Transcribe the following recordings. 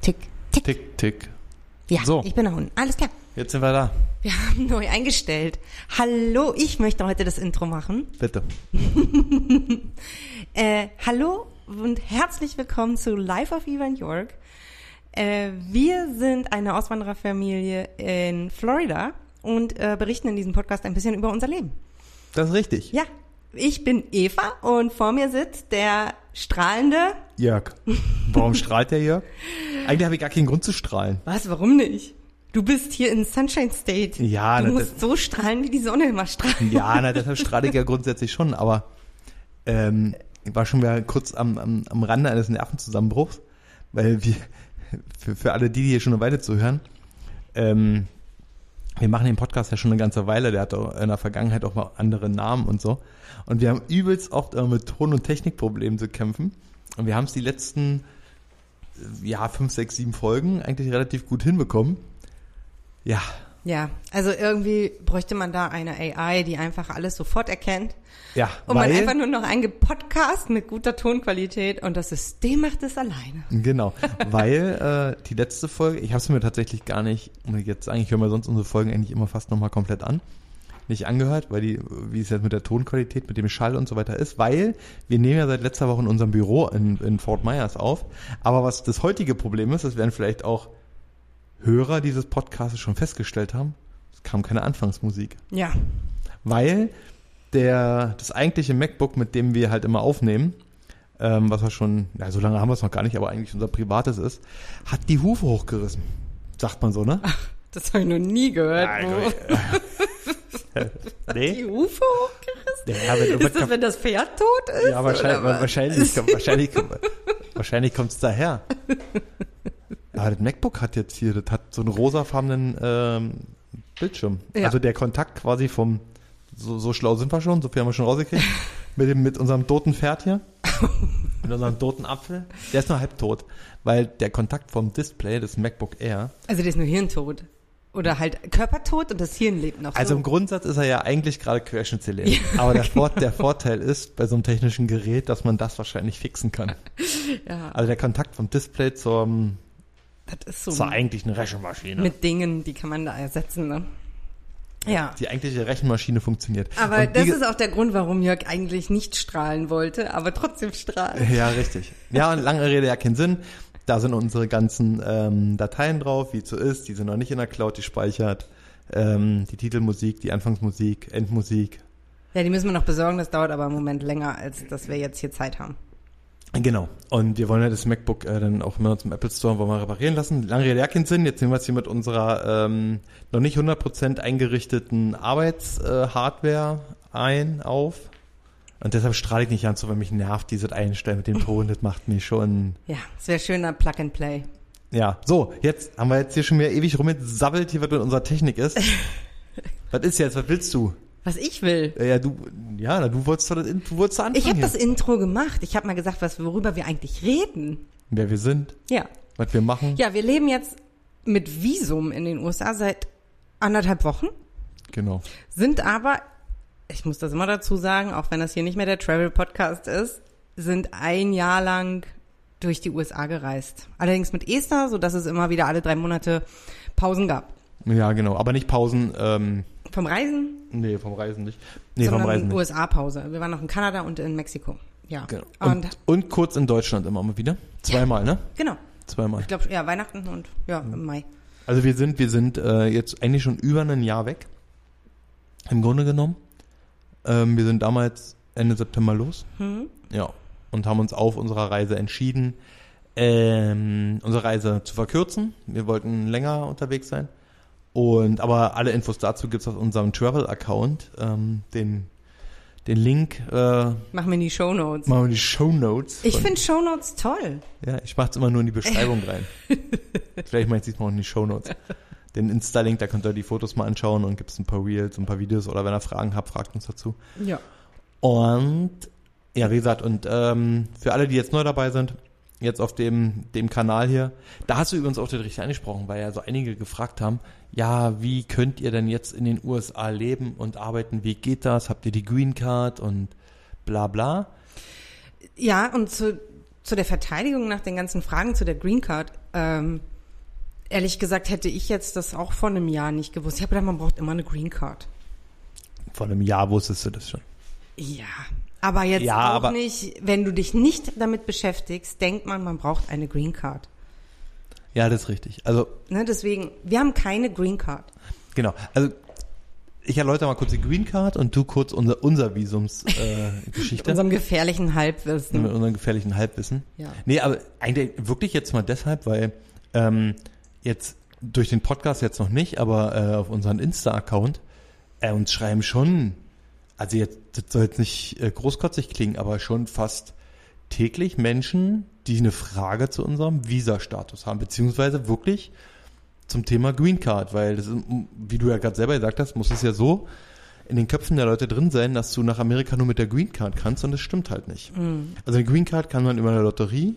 Tick, tick. Tick, tick. Ja, So. ich bin der Hund. Alles klar. Jetzt sind wir da. Wir haben neu eingestellt. Hallo, ich möchte heute das Intro machen. Bitte. Äh, hallo und herzlich willkommen zu Life of Eva in York. Äh, wir sind eine Auswandererfamilie in Florida und äh, berichten in diesem Podcast ein bisschen über unser Leben. Das ist richtig. Ja, ich bin Eva und vor mir sitzt der strahlende. Jörg. Warum strahlt der Jörg? Eigentlich habe ich gar keinen Grund zu strahlen. Was, warum nicht? Du bist hier in Sunshine State. Ja, du na, musst so strahlen, wie die Sonne immer strahlt. Ja, na, deshalb strahle ich ja grundsätzlich schon, aber ähm, ich war schon wieder kurz am, am, am Rande eines Nervenzusammenbruchs, weil wir, für, für alle die, die hier schon eine Weile zuhören, ähm, wir machen den Podcast ja schon eine ganze Weile, der hat in der Vergangenheit auch mal andere Namen und so. Und wir haben übelst oft mit Ton- und Technikproblemen zu kämpfen. Und wir haben es die letzten, ja, fünf, sechs, sieben Folgen eigentlich relativ gut hinbekommen. Ja, Ja, also irgendwie bräuchte man da eine AI, die einfach alles sofort erkennt. ja, Und man einfach nur noch einen Podcast mit guter Tonqualität und das System macht es alleine. Genau, weil äh, die letzte Folge, ich habe es mir tatsächlich gar nicht, jetzt sagen, ich höre mir sonst unsere Folgen eigentlich immer fast nochmal komplett an, nicht angehört, weil die, wie es jetzt mit der Tonqualität, mit dem Schall und so weiter ist, weil wir nehmen ja seit letzter Woche in unserem Büro in, in Fort Myers auf. Aber was das heutige Problem ist, das werden vielleicht auch Hörer dieses Podcasts schon festgestellt haben, es kam keine Anfangsmusik. Ja. Weil der, das eigentliche MacBook, mit dem wir halt immer aufnehmen, ähm, was wir schon, ja, so lange haben wir es noch gar nicht, aber eigentlich unser privates ist, hat die Hufe hochgerissen. Sagt man so, ne? Das habe ich noch nie gehört. Ja, wo die nee? Hufe hochgerissen? Ja, wenn, Ist das, wenn das Pferd tot ist? ja wahrscheinlich, wahrscheinlich, wahrscheinlich, wahrscheinlich kommt es daher. Aber das MacBook hat jetzt hier, das hat so einen rosafarbenen ähm, Bildschirm. Ja. Also der Kontakt quasi vom, so, so schlau sind wir schon, so viel haben wir schon rausgekriegt, mit, dem, mit unserem toten Pferd hier, mit unserem toten Apfel, der ist nur halb tot, weil der Kontakt vom Display des MacBook Air, Also der ist nur hirntot. Oder halt körpertot und das Hirn lebt noch also so. im Grundsatz ist er ja eigentlich gerade querschnittsgelähmt, aber der, Vor der Vorteil ist bei so einem technischen Gerät, dass man das wahrscheinlich fixen kann. ja, Also der Kontakt vom Display zum, das ist so zur eigentlichen Rechenmaschine. mit Dingen, die kann man da ersetzen. Ne? Ja. Die eigentliche Rechenmaschine funktioniert. Aber das ist auch der Grund, warum Jörg eigentlich nicht strahlen wollte, aber trotzdem strahlt. Ja, richtig. Ja, und lange Rede, ja keinen Sinn. Da sind unsere ganzen ähm, Dateien drauf, wie es so ist. Die sind noch nicht in der Cloud gespeichert. Ähm, die Titelmusik, die Anfangsmusik, Endmusik. Ja, die müssen wir noch besorgen, das dauert aber im Moment länger, als dass wir jetzt hier Zeit haben. Genau. Und wir wollen ja das MacBook äh, dann auch immer zum Apple Store wollen wir reparieren lassen. Lange Rede, Sinn. Jetzt nehmen wir es hier mit unserer ähm, noch nicht 100% eingerichteten Arbeitshardware äh, ein auf. Und deshalb strahle ich nicht an, so wenn mich nervt, dieses Einstellen mit dem Ton, das macht mich schon Ja, es wäre schöner Plug and Play. Ja, so, jetzt haben wir jetzt hier schon wieder ewig rumgesabbelt, hier was mit unserer Technik ist. was ist jetzt, was willst du? Was ich will. Ja, du, ja, du wolltest doch das, du wolltest anfangen Ich habe das Intro gemacht. Ich habe mal gesagt, was worüber wir eigentlich reden. Wer wir sind, Ja. was wir machen. Ja, wir leben jetzt mit Visum in den USA seit anderthalb Wochen, Genau. sind aber, ich muss das immer dazu sagen, auch wenn das hier nicht mehr der Travel Podcast ist, sind ein Jahr lang durch die USA gereist. Allerdings mit Esther, so dass es immer wieder alle drei Monate Pausen gab. Ja, genau. Aber nicht Pausen, ähm, Vom Reisen, nee, vom Reisen nicht. Nee, vom sondern Reisen nicht. USA-Pause. Wir waren noch in Kanada und in Mexiko. Ja. Genau. Und, Und, und kurz in Deutschland immer mal wieder. Zweimal, ne? genau. Zweimal. Ich glaube, ja, Weihnachten und ja, im Mai. Also wir sind, wir sind äh, jetzt eigentlich schon über ein Jahr weg. Im Grunde genommen. Ähm, wir sind damals Ende September los. Hm? Ja. Und haben uns auf unserer Reise entschieden, ähm, unsere Reise zu verkürzen. Wir wollten länger unterwegs sein. Und aber alle Infos dazu gibt's auf unserem Travel-Account. Ähm, den, den Link äh, Machen wir in die Show Notes. machen wir in die Show Notes. Ich finde Show Notes toll. Ja, ich mach's immer nur in die Beschreibung rein. Vielleicht mache ich diesmal auch in die Show Notes. Den Insta-Link, da könnt ihr die Fotos mal anschauen und gibt's ein paar Reels, ein paar Videos oder wenn ihr Fragen habt, fragt uns dazu. Ja. Und ja, wie gesagt, und ähm, für alle, die jetzt neu dabei sind, jetzt auf dem, dem Kanal hier, da hast du übrigens auch den richtig angesprochen, weil ja so einige gefragt haben, ja, wie könnt ihr denn jetzt in den USA leben und arbeiten? Wie geht das? Habt ihr die Green Card und bla bla? Ja, und zu, zu der Verteidigung nach den ganzen Fragen zu der Green Card. Ähm, ehrlich gesagt hätte ich jetzt das auch vor einem Jahr nicht gewusst. Ich habe gedacht, man braucht immer eine Green Card. Vor einem Jahr wusstest du das schon. Ja, aber jetzt Ja, auch aber- nicht, wenn du dich nicht damit beschäftigst, denkt man, man braucht eine Green Card. Ja, das ist richtig. Also, Ne, deswegen, wir haben keine Green Card. genau. Also, ich erläutere mal kurz die Green Card und du kurz unser, unser Visums-Geschichte. Äh, Mit unserem gefährlichen Halbwissen. mit unserem gefährlichen Halbwissen. Ja. Nee, aber eigentlich wirklich jetzt mal deshalb, weil ähm, jetzt durch den Podcast jetzt noch nicht, aber äh, auf unseren Insta-Account äh, uns schreiben schon, also jetzt, das soll jetzt nicht äh, großkotzig klingen, aber schon fast täglich Menschen, die eine Frage zu unserem Visa-Status haben, beziehungsweise wirklich zum Thema Green Card, weil das ist, wie du ja gerade selber gesagt hast, muss es ja so in den Köpfen der Leute drin sein, dass du nach Amerika nur mit der Green Card kannst und das stimmt halt nicht. Also eine Green Card kann man über eine Lotterie.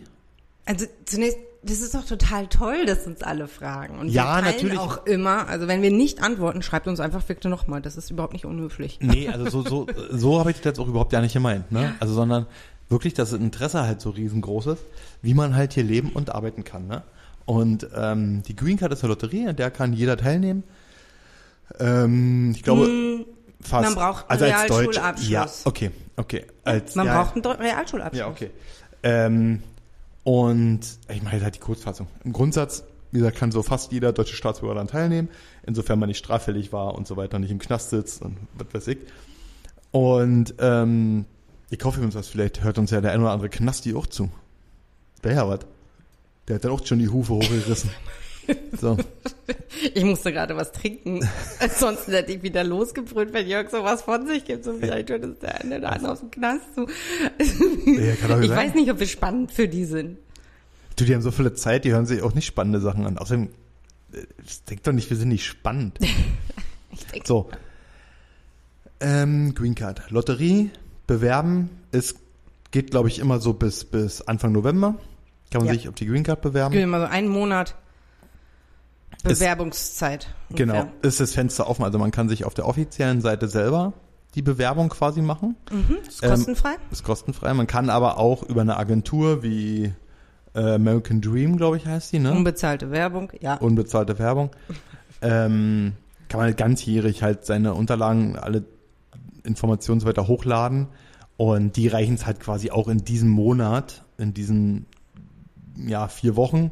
Also zunächst, das ist doch total toll, dass uns alle fragen. Und Ja, wir natürlich. auch immer, also wenn wir nicht antworten, schreibt uns einfach bitte nochmal. Das ist überhaupt nicht unhöflich. Nee, also so, so, so habe ich das jetzt auch überhaupt ja nicht gemeint, ne? Also sondern wirklich, dass das Interesse halt so riesengroß ist, wie man halt hier leben und arbeiten kann, ne? Und ähm, die Green Card ist eine Lotterie, an der kann jeder teilnehmen. Ähm, ich glaube, fast. man braucht einen also als Deutsch. Realschulabschluss. Ja, okay, okay. Als, Man ja, braucht einen Realschulabschluss. Ja, okay. Ähm, und ich mache jetzt halt die Kurzfassung. Im Grundsatz, wie gesagt, kann so fast jeder deutsche Staatsbürger daran teilnehmen, insofern man nicht straffällig war und so weiter, nicht im Knast sitzt und was weiß ich. Und ähm, ich hoffe übrigens, was vielleicht hört uns ja der ein oder andere Knasti auch zu. Der ja was. Der hat dann auch schon die Hufe hochgerissen. So. Ich musste gerade was trinken. Ansonsten hätte ich wieder losgebrüllt, wenn Jörg sowas von sich gibt. So vielleicht hört es der eine oder andere aus dem Knast zu. Ja, Ich sein. weiß nicht, ob wir spannend für die sind. Du, die haben so viele Zeit, die hören sich auch nicht spannende Sachen an. Außerdem, denk doch nicht, wir sind nicht spannend. so. Ähm, Green Card. Lotterie, bewerben. Es geht, glaube ich, immer so bis, bis Anfang November. Kann man Ja. sich auf die Green Card bewerben. Gehen wir mal so einen Monat Ist- Bewerbungszeit. Genau, ungefähr. ist das Fenster offen. Also man kann sich auf der offiziellen Seite selber die Bewerbung quasi machen. Ist Ähm, kostenfrei? Ist kostenfrei. Man kann aber auch über eine Agentur wie äh, American Dream, glaube ich, heißt die, ne? Unbezahlte Werbung, ja. unbezahlte Werbung. ähm, kann man halt ganzjährig halt seine Unterlagen, alle Informationen so weiter hochladen. Und die reichen es halt quasi auch in diesem Monat, in diesen ja, vier Wochen,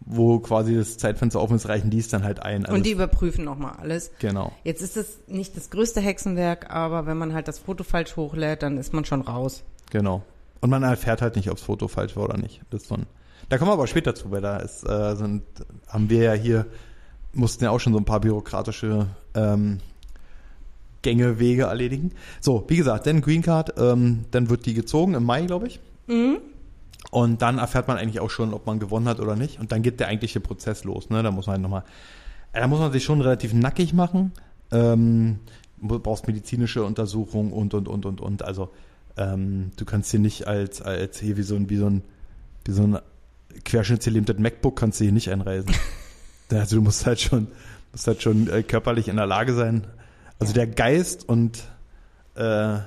wo quasi das Zeitfenster offen ist, reichen die es dann halt ein. Also Und die überprüfen nochmal alles. genau. Jetzt ist es nicht das größte Hexenwerk, aber wenn man halt das Foto falsch hochlädt, dann ist man schon raus. Genau. Und man erfährt halt nicht, ob das Foto falsch war oder nicht. Das so ein, da kommen wir aber später zu, weil da ist, äh, sind, haben wir ja hier, mussten ja auch schon so ein paar bürokratische ähm, Gänge, Wege erledigen. So, wie gesagt, dann Green Card, ähm, dann wird die gezogen im Mai, glaube ich. Und dann erfährt man eigentlich auch schon, ob man gewonnen hat oder nicht. Und dann geht der eigentliche Prozess los. Ne? Da muss man halt nochmal, äh, da muss man sich schon relativ nackig machen. Ähm, du brauchst medizinische Untersuchungen und, und, und, und, und. Also ähm, du kannst hier nicht als, als hier wie so ein, wie so ein, wie so ein querschnittsgelähmtes MacBook kannst du hier nicht einreisen. also du musst halt schon, musst halt schon äh, körperlich in der Lage sein. Also der Geist und äh,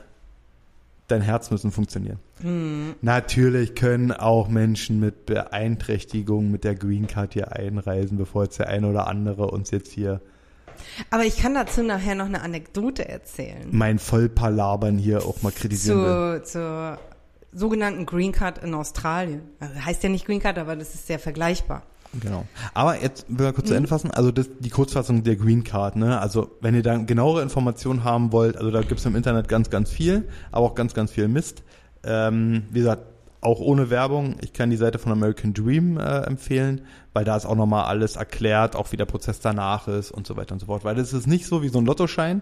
dein Herz müssen funktionieren. Natürlich können auch Menschen mit Beeinträchtigung mit der Green Card hier einreisen, bevor jetzt der eine oder andere uns jetzt hier Aber ich kann dazu nachher noch eine Anekdote erzählen. mein Vollpalabern hier auch mal kritisieren will. Zur, zur sogenannten Green Card in Australien. Also heißt ja nicht Green Card, aber das ist sehr vergleichbar. Genau. Aber jetzt will ich kurz zu Mhm. Ende fassen. Also das, die Kurzfassung der Green Card. Ne? Also wenn ihr da genauere Informationen haben wollt, also da gibt's im Internet ganz, ganz viel, aber auch ganz, ganz viel Mist. Ähm, wie gesagt, auch ohne Werbung. Ich kann die Seite von American Dream äh, empfehlen, weil da ist auch nochmal alles erklärt, auch wie der Prozess danach ist und so weiter und so fort. Weil das ist nicht so wie so ein Lottoschein.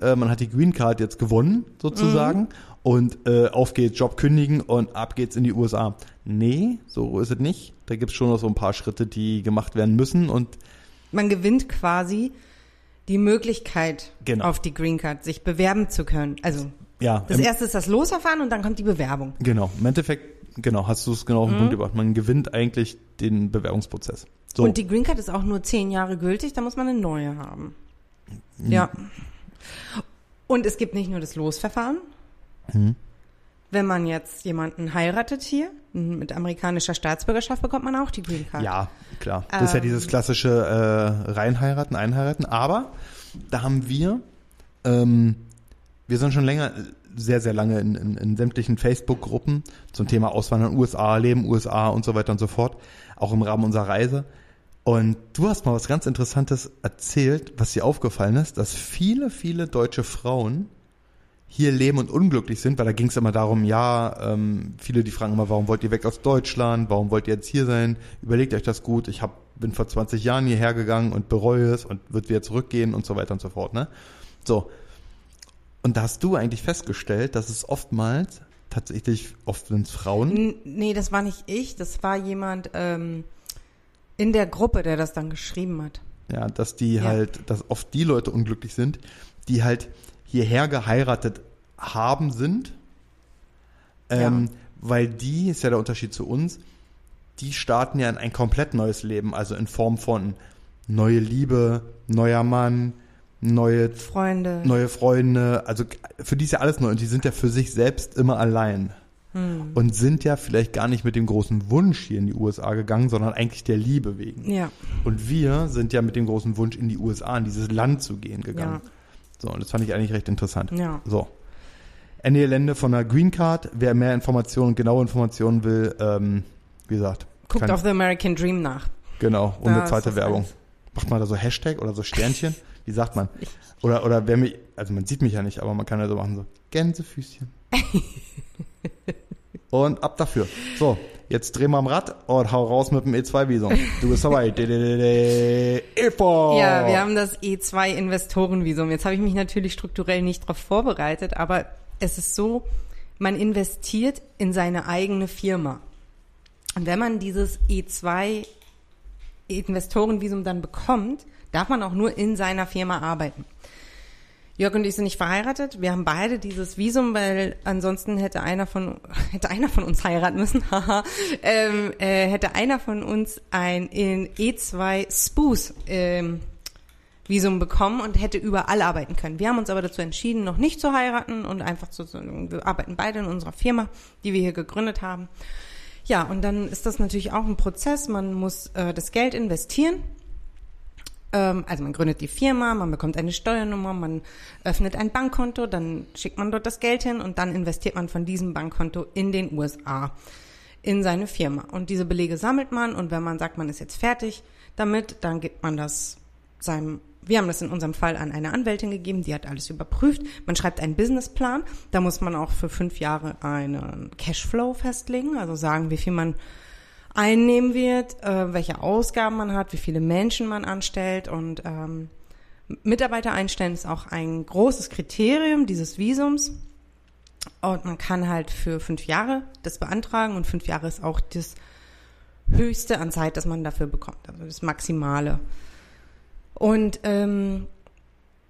Äh, man hat die Green Card jetzt gewonnen, sozusagen, und äh, auf geht's, Job kündigen und ab geht's in die USA. Nee, so ist es nicht. Da gibt's schon noch so ein paar Schritte, die gemacht werden müssen und Man gewinnt quasi die Möglichkeit, Genau. auf die Green Card sich bewerben zu können. Also ja, das erste ist das Losverfahren und dann kommt die Bewerbung. genau, im Endeffekt, genau, hast du es genau auf den Punkt gebracht. Man gewinnt eigentlich den Bewerbungsprozess. So, Und die Green Card ist auch nur zehn Jahre gültig, da muss man eine neue haben. Ja. Und es gibt nicht nur das Losverfahren. Mhm. wenn man jetzt jemanden heiratet hier, mit amerikanischer Staatsbürgerschaft bekommt man auch die Green Card. Ja, klar. Das ist ja Ähm. dieses klassische äh, Reinheiraten, Einheiraten. Aber da haben wir, ähm, wir sind schon länger, sehr, sehr lange in, in, in sämtlichen Facebook-Gruppen zum Thema Auswandern, USA, Leben, USA und so weiter und so fort. Auch im Rahmen unserer Reise. Und du hast mal was ganz Interessantes erzählt, was dir aufgefallen ist, dass viele, viele deutsche Frauen hier leben und unglücklich sind, weil da ging es immer darum, ja, ähm, viele die fragen immer, warum wollt ihr weg aus Deutschland, warum wollt ihr jetzt hier sein, überlegt euch das gut, ich hab, bin vor 20 Jahren hierher gegangen und bereue es und wird wieder zurückgehen und so weiter und so fort, ne? So. Und da hast du eigentlich festgestellt, dass es oftmals, tatsächlich, oft sind Frauen, nee, das war nicht ich, das war jemand ähm, in der Gruppe, der das dann geschrieben hat. ja, dass die Ja. halt, dass oft die Leute unglücklich sind, die halt hierher geheiratet haben sind, ähm, weil die, ist ja der Unterschied zu uns, die starten ja in ein komplett neues Leben, also in Form von neue Liebe, neuer Mann, neue, Freunde. neue Freunde, also für die ist ja alles neu und die sind ja für sich selbst immer allein. Hm. Und sind ja vielleicht gar nicht mit dem großen Wunsch hier in die USA gegangen, sondern eigentlich der Liebe wegen. Ja, Und wir sind ja mit dem großen Wunsch in die USA, in dieses Land zu gehen gegangen. ja, So, und das fand ich eigentlich recht interessant. ja. So. Ende Gelände von der Green Card. Wer mehr Informationen, genaue Informationen will, ähm, wie gesagt. Guckt auf The American Dream nach. Genau, Da ist zweite Werbung. alles. Macht man da so Hashtag oder so Sternchen? Wie sagt man? Oder, oder wer mich, also man sieht mich ja nicht, aber man kann ja so machen, so Gänsefüßchen. und ab dafür. So, jetzt drehen wir am Rad und hau raus mit dem E2-Visum. Du bist dabei. Info! Ja, wir haben das E2-Investorenvisum. Jetzt habe ich mich natürlich strukturell nicht darauf vorbereitet, aber es ist so, man investiert in seine eigene Firma. Und wenn man dieses E2-Investorenvisum dann bekommt, darf man auch nur in seiner Firma arbeiten. Jörg und ich sind nicht verheiratet. Wir haben beide dieses Visum, weil ansonsten hätte einer von hätte einer von uns heiraten müssen. Ähm, äh, hätte einer von uns ein in E2 Spoos ähm, Visum bekommen und hätte überall arbeiten können. Wir haben uns aber dazu entschieden, noch nicht zu heiraten und einfach zu, wir arbeiten beide in unserer Firma, die wir hier gegründet haben. Ja, und dann ist das natürlich auch ein Prozess. Man muss äh, das Geld investieren. Ähm, also man gründet die Firma, man bekommt eine Steuernummer, man öffnet ein Bankkonto, dann schickt man dort das Geld hin und dann investiert man von diesem Bankkonto in den USA in seine Firma. Und diese Belege sammelt man und wenn man sagt, man ist jetzt fertig damit, dann gibt man das seinem wir haben das in unserem Fall an eine Anwältin gegeben, die hat alles überprüft. Man schreibt einen Businessplan. Da muss man auch für fünf Jahre einen Cashflow festlegen, also sagen, wie viel man einnehmen wird, äh, welche Ausgaben man hat, wie viele Menschen man anstellt und ähm, Mitarbeiter einstellen ist auch ein großes Kriterium dieses Visums. Und man kann halt für fünf Jahre das beantragen und fünf Jahre ist auch das höchste an Zeit, das man dafür bekommt, also das Maximale. Und ähm,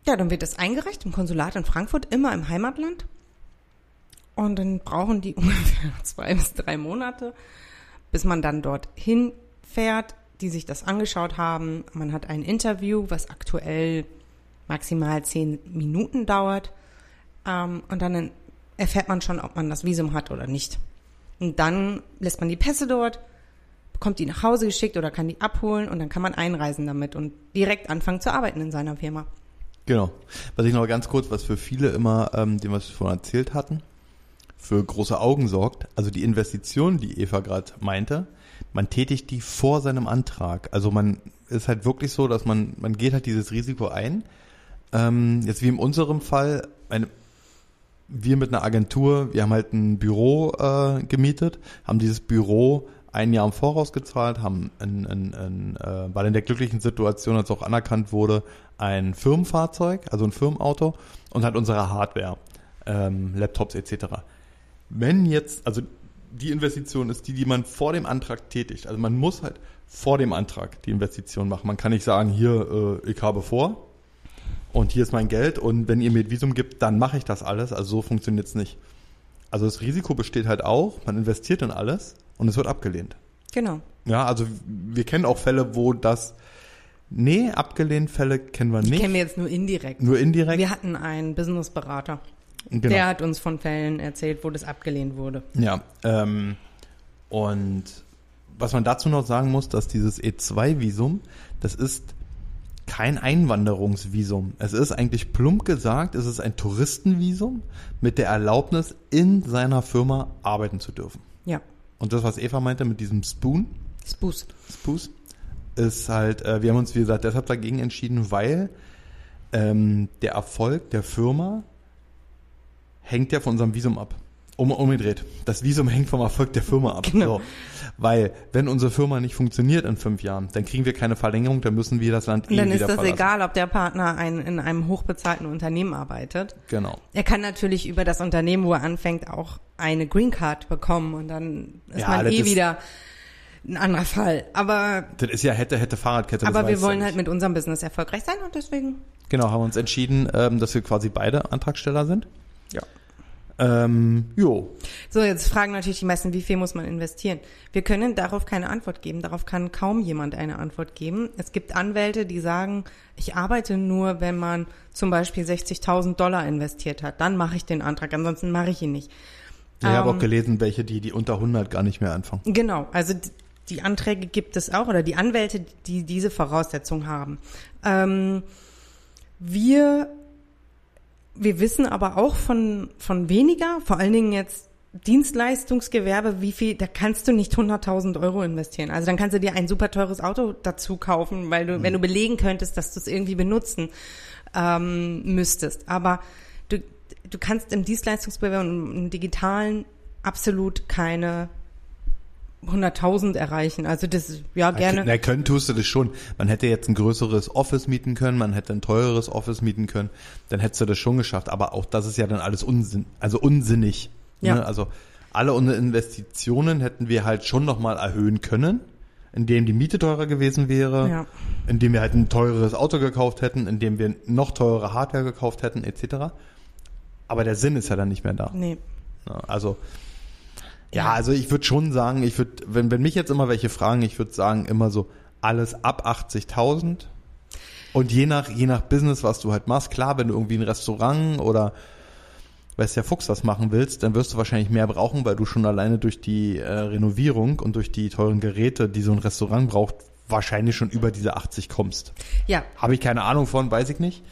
ja, dann wird das eingereicht im Konsulat in Frankfurt, immer im Heimatland. Und dann brauchen die ungefähr zwei bis drei Monate, bis man dann dort hinfährt, die sich das angeschaut haben. Man hat ein Interview, was aktuell maximal zehn Minuten dauert. Ähm, und dann erfährt man schon, ob man das Visum hat oder nicht. Und dann lässt man die Pässe dort, bekommt die nach Hause geschickt oder kann die abholen und dann kann man einreisen damit und direkt anfangen zu arbeiten in seiner Firma. Genau. Was ich noch ganz kurz, was für viele immer, ähm, dem was wir vorhin erzählt hatten, für große Augen sorgt. Also die Investition, die Eva gerade meinte, man tätigt die vor seinem Antrag. Also man ist halt wirklich so, dass man, man geht halt dieses Risiko ein. Ähm, jetzt wie in unserem Fall, eine, wir mit einer Agentur, wir haben halt ein Büro äh, gemietet, haben dieses Büro ein Jahr im Voraus gezahlt, haben ein, ein, ein, äh, war in der glücklichen Situation, als auch anerkannt wurde, ein Firmenfahrzeug, also ein Firmenauto und halt unsere Hardware, ähm, Laptops etc. Wenn jetzt, also die Investition ist die, die man vor dem Antrag tätigt. Also man muss halt vor dem Antrag die Investition machen. Man kann nicht sagen, hier, äh, ich habe vor und hier ist mein Geld und wenn ihr mir Visum gibt, dann mache ich das alles. Also so funktioniert es nicht. Also das Risiko besteht halt auch, man investiert in alles und es wird abgelehnt. Genau. Ja, also wir kennen auch Fälle, wo das, nee, abgelehnt Fälle kennen wir Die nicht. kennen wir jetzt nur indirekt. Nur indirekt. Wir hatten einen Businessberater. Genau. Der hat uns von Fällen erzählt, wo das abgelehnt wurde. Ja, ähm, und was man dazu noch sagen muss, dass dieses E2-Visum, das ist kein Einwanderungsvisum. Es ist eigentlich plump gesagt, es ist ein Touristenvisum mit der Erlaubnis, in seiner Firma arbeiten zu dürfen. Ja. Und das, was Eva meinte mit diesem Spoon, Spus. Spoos, ist halt, äh, wir haben uns, wie gesagt, deshalb dagegen entschieden, weil ähm, der Erfolg der Firma hängt ja von unserem Visum ab. Um, umgedreht. Das Visum hängt vom Erfolg der Firma ab. Genau. So. Weil, wenn unsere Firma nicht funktioniert in fünf Jahren, dann kriegen wir keine Verlängerung, dann müssen wir das Land Und eh dann ist das verlassen. egal, ob der Partner ein, in einem hochbezahlten Unternehmen arbeitet. Genau. Er kann natürlich über das Unternehmen, wo er anfängt, auch eine Green Card bekommen und dann ist Ja, man eh wieder ein anderer Fall. Aber, Das ist ja hätte, hätte Fahrradkette. aber wir wollen ja halt mit unserem Business erfolgreich sein und deswegen. Genau, haben wir uns entschieden, ähm, dass wir quasi beide Antragsteller sind. Ja. Ähm, jo. So, jetzt fragen natürlich die meisten, wie viel muss man investieren? Wir können darauf keine Antwort geben. Darauf kann kaum jemand eine Antwort geben. Es gibt Anwälte, die sagen, ich arbeite nur, wenn man zum Beispiel 60.000 Dollar investiert hat. Dann mache ich den Antrag, ansonsten mache ich ihn nicht. Ich habe Ähm, auch gelesen, welche, die, die unter 100 gar nicht mehr anfangen. Genau, also die Anträge gibt es auch oder die Anwälte, die diese Voraussetzung haben. Ähm, wir, wir wissen aber auch von, von weniger, vor allen Dingen jetzt Dienstleistungsgewerbe, wie viel, da kannst du nicht 100.000 Euro investieren. Also dann kannst du dir ein super teures Auto dazu kaufen, weil du, wenn du belegen könntest, dass du es irgendwie benutzen ähm, müsstest. Aber du, du kannst im Dienstleistungsgewerbe und im digitalen absolut keine 100.000 erreichen. Also das, ja, gerne. Na, können tust du das schon. Man hätte jetzt ein größeres Office mieten können, man hätte ein teureres Office mieten können, dann hättest du das schon geschafft. Aber auch das ist ja dann alles Unsinn, also unsinnig. Ja. Ne? Also alle unsere Investitionen hätten wir halt schon nochmal erhöhen können, indem die Miete teurer gewesen wäre, Ja. indem wir halt ein teureres Auto gekauft hätten, indem wir noch teure Hardware gekauft hätten, etc. Aber der Sinn ist ja dann nicht mehr da. Nee. Also ja, also ich würde schon sagen, ich würde, wenn, wenn mich jetzt immer welche fragen, ich würde sagen immer so alles ab 80.000 und je nach je nach Business, was du halt machst, klar, wenn du irgendwie ein Restaurant oder weiß der Fuchs was machen willst, dann wirst du wahrscheinlich mehr brauchen, weil du schon alleine durch die äh, Renovierung und durch die teuren Geräte, die so ein Restaurant braucht, wahrscheinlich schon über diese 80 kommst. Ja, Habe ich keine Ahnung von, weiß ich nicht.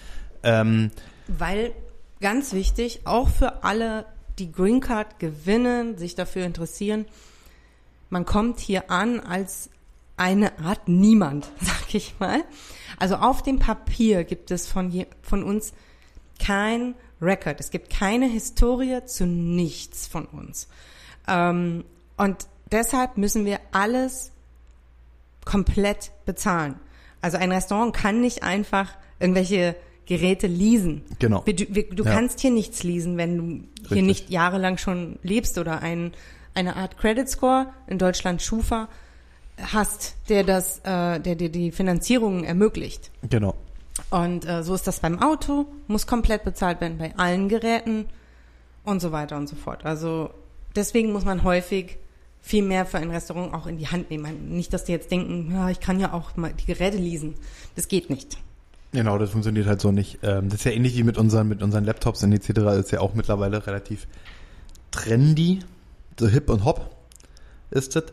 Ähm, weil ganz wichtig, auch für alle, die Green Card gewinnen, sich dafür interessieren, man kommt hier an als eine Art Niemand, sag ich mal. Also auf dem Papier gibt es von, je, von uns kein Record. Es gibt keine Historie zu nichts von uns. Ähm, und deshalb müssen wir alles komplett bezahlen. Also ein Restaurant kann nicht einfach irgendwelche Geräte leasen. Genau. Wir, du Ja. kannst hier nichts leasen, wenn du hier Richtig. nicht jahrelang schon lebst oder ein, eine Art Credit Score, in Deutschland Schufa, hast, der das, äh, der dir die Finanzierung ermöglicht. genau. Und äh, so ist das beim Auto, muss komplett bezahlt werden bei allen Geräten und so weiter und so fort. Also deswegen muss man häufig viel mehr für ein Restaurant auch in die Hand nehmen. Nicht, dass die jetzt denken, ja, ich kann ja auch mal die Geräte leasen. Das geht nicht. Genau, das funktioniert halt so nicht. Ähm, das ist ja ähnlich wie mit unseren, mit unseren Laptops und etc. ist ja auch mittlerweile relativ trendy, so hip und hop ist es,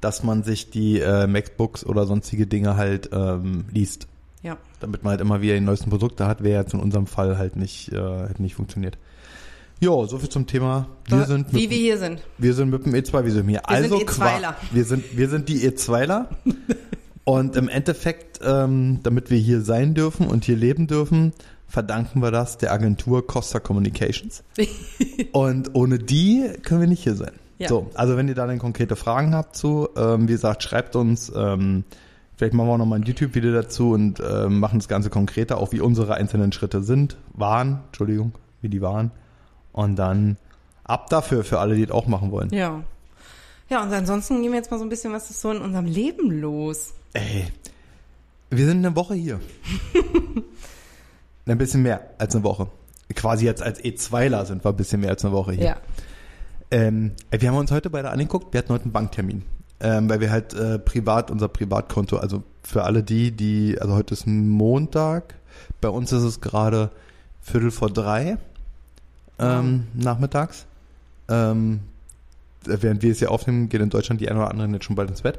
dass man sich die äh, MacBooks oder sonstige Dinge halt ähm, liest. Ja. Damit man halt immer wieder die neuesten Produkte hat, wäre jetzt in unserem Fall halt nicht, äh, hätte nicht funktioniert. Jo, so viel zum Thema. Wir sind Wie mit, wir hier sind. wir sind mit dem E2 Visum hier. Wir sind also E2ler. qua- wir sind wir sind die E2ler. und im Endeffekt, ähm, damit wir hier sein dürfen und hier leben dürfen, verdanken wir das der Agentur Costa Communications. und ohne die können wir nicht hier sein. Ja. So, also wenn ihr da dann konkrete Fragen habt zu, ähm, wie gesagt, schreibt uns. Ähm, vielleicht machen wir auch noch mal ein YouTube-Video dazu und ähm, machen das Ganze konkreter, auch wie unsere einzelnen Schritte sind, waren, Entschuldigung, wie die waren. Und dann ab dafür für alle, die das auch machen wollen. Ja. Ja, und ansonsten gehen wir jetzt mal so ein bisschen, was ist so in unserem Leben los? Ey, wir sind eine Woche hier. ein bisschen mehr als eine Woche. Quasi jetzt als E2ler sind wir ein bisschen mehr als eine Woche hier. Ja. Ähm, wir haben uns heute beide angeguckt, wir hatten heute einen Banktermin. Ähm, weil wir halt äh, privat, unser Privatkonto, also für alle die, die, also heute ist Montag, bei uns ist es gerade Viertel vor drei. ähm, nachmittags. Ähm, während wir es hier aufnehmen, geht in Deutschland die eine oder andere jetzt schon bald ins Bett.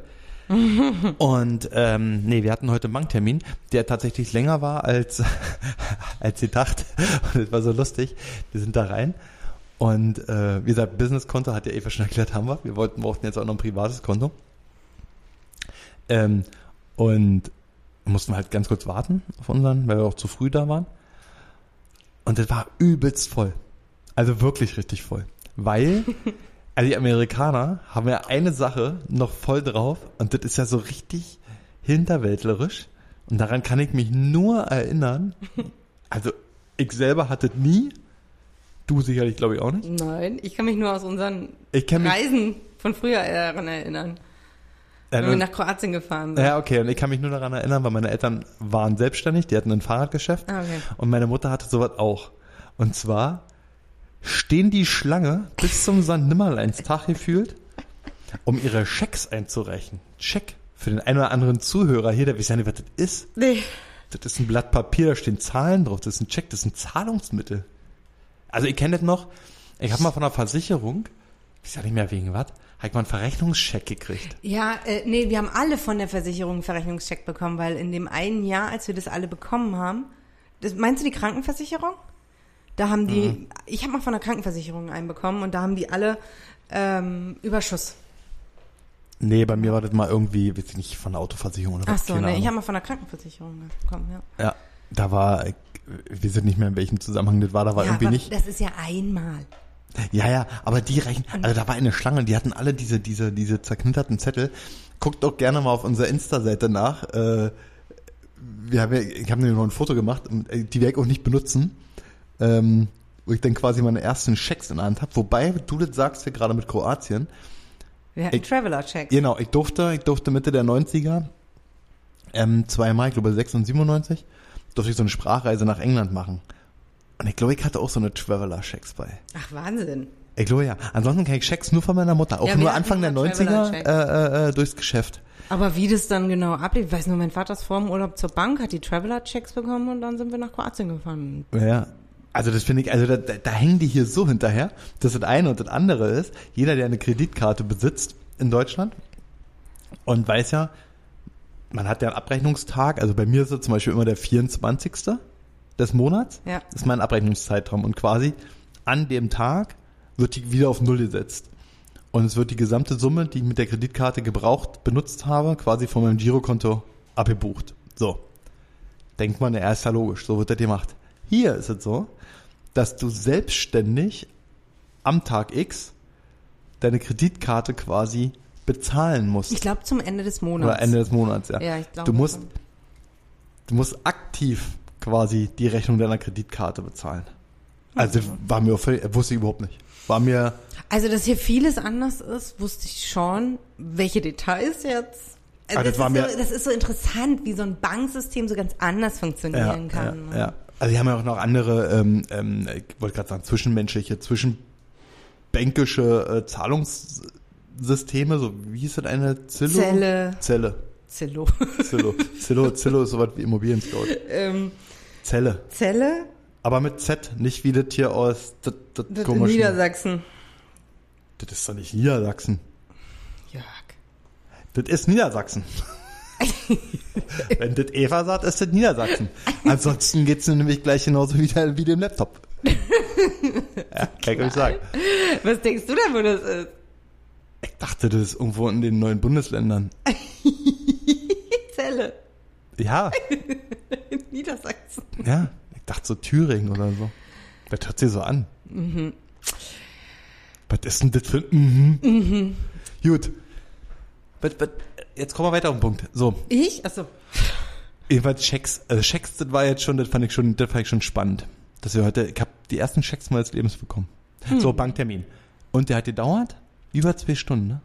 Und ähm, nee, wir hatten heute einen Banktermin, der tatsächlich länger war als als gedacht. Und es war so lustig. Wir sind da rein und äh, wie gesagt, Businesskonto hat ja Eva schon erklärt, haben wir. Wir wollten brauchten jetzt auch noch ein privates Konto. Ähm, und mussten halt ganz kurz warten auf unseren, weil wir auch zu früh da waren. Und das war übelst voll. Also wirklich richtig voll. Weil also die Amerikaner haben ja eine Sache noch voll drauf und das ist ja so richtig hinterwäldlerisch. Und daran kann ich mich nur erinnern. Also ich selber hatte nie, du sicherlich glaube ich auch nicht. Nein, ich kann mich nur aus unseren Ich kenn mich- Reisen von früher daran erinnern. Ja, Wenn wir nach Kroatien gefahren sind. ja, okay, und ich kann mich nur daran erinnern, weil meine Eltern waren selbstständig, die hatten ein Fahrradgeschäft Ah, okay. und meine Mutter hatte sowas auch. Und zwar stehen die Schlange bis zum St. Nimmerleinstag gefühlt, um ihre Schecks einzureichen. Check für den einen oder anderen Zuhörer hier, der weiß ja nicht, was das ist. Nee. Das ist ein Blatt Papier, da stehen Zahlen drauf, das ist ein Check, das ist ein Zahlungsmittel. Also ich kenne das noch, ich habe mal von einer Versicherung, ich weiß ja nicht mehr wegen was, habe ich mal einen Verrechnungscheck gekriegt. Ja, äh, nee, wir haben alle von der Versicherung einen Verrechnungscheck bekommen, weil in dem einen Jahr, als wir das alle bekommen haben, das, meinst du die Krankenversicherung? Da haben die, Mhm. ich habe mal von der Krankenversicherung einen bekommen und da haben die alle ähm, Überschuss. Nee, bei mir war das mal irgendwie, weiß ich nicht, von der Autoversicherung oder Ach was, so, keine nee, ich Ahnung. habe mal von der Krankenversicherung bekommen, ja. Ja, da war, ich, wir sind nicht mehr in welchem Zusammenhang das war, da war ja, irgendwie aber nicht. das ist ja einmal. Ja, ja, aber die reichen, also da war eine Schlange, die hatten alle diese, diese, diese zerknitterten Zettel. Guckt doch gerne mal auf unserer Insta-Seite nach. Äh, wir haben ja, ich habe nämlich noch ein Foto gemacht, und, äh, die werde ich auch nicht benutzen, ähm, wo ich dann quasi meine ersten Schecks in der Hand habe. Wobei, du das sagst ja gerade mit Kroatien. Wir hatten Traveler-Checks. Genau, ich durfte, ich durfte Mitte der 90er, ähm, zweimal, ich glaube 6 und 97, durfte ich so eine Sprachreise nach England machen. Und ich glaube, ich hatte auch so eine Traveler-Checks bei. Ach, Wahnsinn. Ich glaube ja. Ansonsten kenne ich Checks nur von meiner Mutter. Auch Ja, nur Anfang der immer 90er Traveler-Checks. äh, äh, äh, durchs Geschäft. Aber wie das dann genau ablief, ich weiß nur, mein Vater ist vor dem Urlaub zur Bank, hat die Traveler-Checks bekommen und dann sind wir nach Kroatien gefahren. Ja. Also das finde ich, also da, da, da hängen die hier so hinterher. Das ist das eine und das andere ist, jeder, der eine Kreditkarte besitzt in Deutschland und weiß ja, man hat ja einen Abrechnungstag, also bei mir ist es zum Beispiel immer der 24. des Monats, Ja. ist mein Abrechnungszeitraum und quasi an dem Tag wird die wieder auf Null gesetzt. Und es wird die gesamte Summe, die ich mit der Kreditkarte gebraucht, benutzt habe, quasi von meinem Girokonto abgebucht. So. Denkt man, ja, ist ja logisch, so wird das gemacht. Hier ist es so, dass du selbstständig am Tag X deine Kreditkarte quasi bezahlen musst. Ich glaube zum Ende des Monats. Oder Ende des Monats, ja. Ja, ich glaube du musst, schon. du musst aktiv quasi die Rechnung deiner Kreditkarte bezahlen. Also Mhm. war mir völlig, wusste ich überhaupt nicht. War mir, Also, dass hier vieles anders ist, wusste ich schon. Welche Details jetzt? Also das das, war ist mir- so, das ist so interessant, wie so ein Banksystem so ganz anders ja, funktionieren ja, kann. ja. Also die haben ja auch noch andere, ähm, ähm, ich wollte gerade sagen, zwischenmenschliche, zwischenbänkische äh, Zahlungssysteme, so wie hieß das eine? Zillow? Zelle. Zelle. Zillow. Zillow. Zillow, Zillow ist sowas wie Immobilien Scout. ähm, Zelle. Zelle? Aber mit Z, nicht wie das hier aus das, das Das komischen- Niedersachsen. Das ist doch nicht Niedersachsen. Jörg. Das ist Niedersachsen. Wenn das Eva sagt, ist das Niedersachsen. Ansonsten geht's nämlich gleich genauso wie, der, wie dem Laptop. ja, kann ich euch sagen. Was denkst du denn, wo das ist? Ich dachte, das ist irgendwo in den neuen Bundesländern. Zelle. Ja, In Niedersachsen. ja. Ich dachte so Thüringen oder so. Das hört sich so an. Mhm. Was ist denn das für ein mhm. Gut. Was, was, jetzt kommen wir weiter auf den Punkt. So, Ich? Achso. jedenfalls Checks. Also Checks, das war jetzt schon, das fand ich schon, das fand ich schon spannend. Dass wir heute, ich habe die ersten Checks meines Lebens bekommen. Hm. So, Banktermin. Und der hat gedauert über zwei Stunden, ne?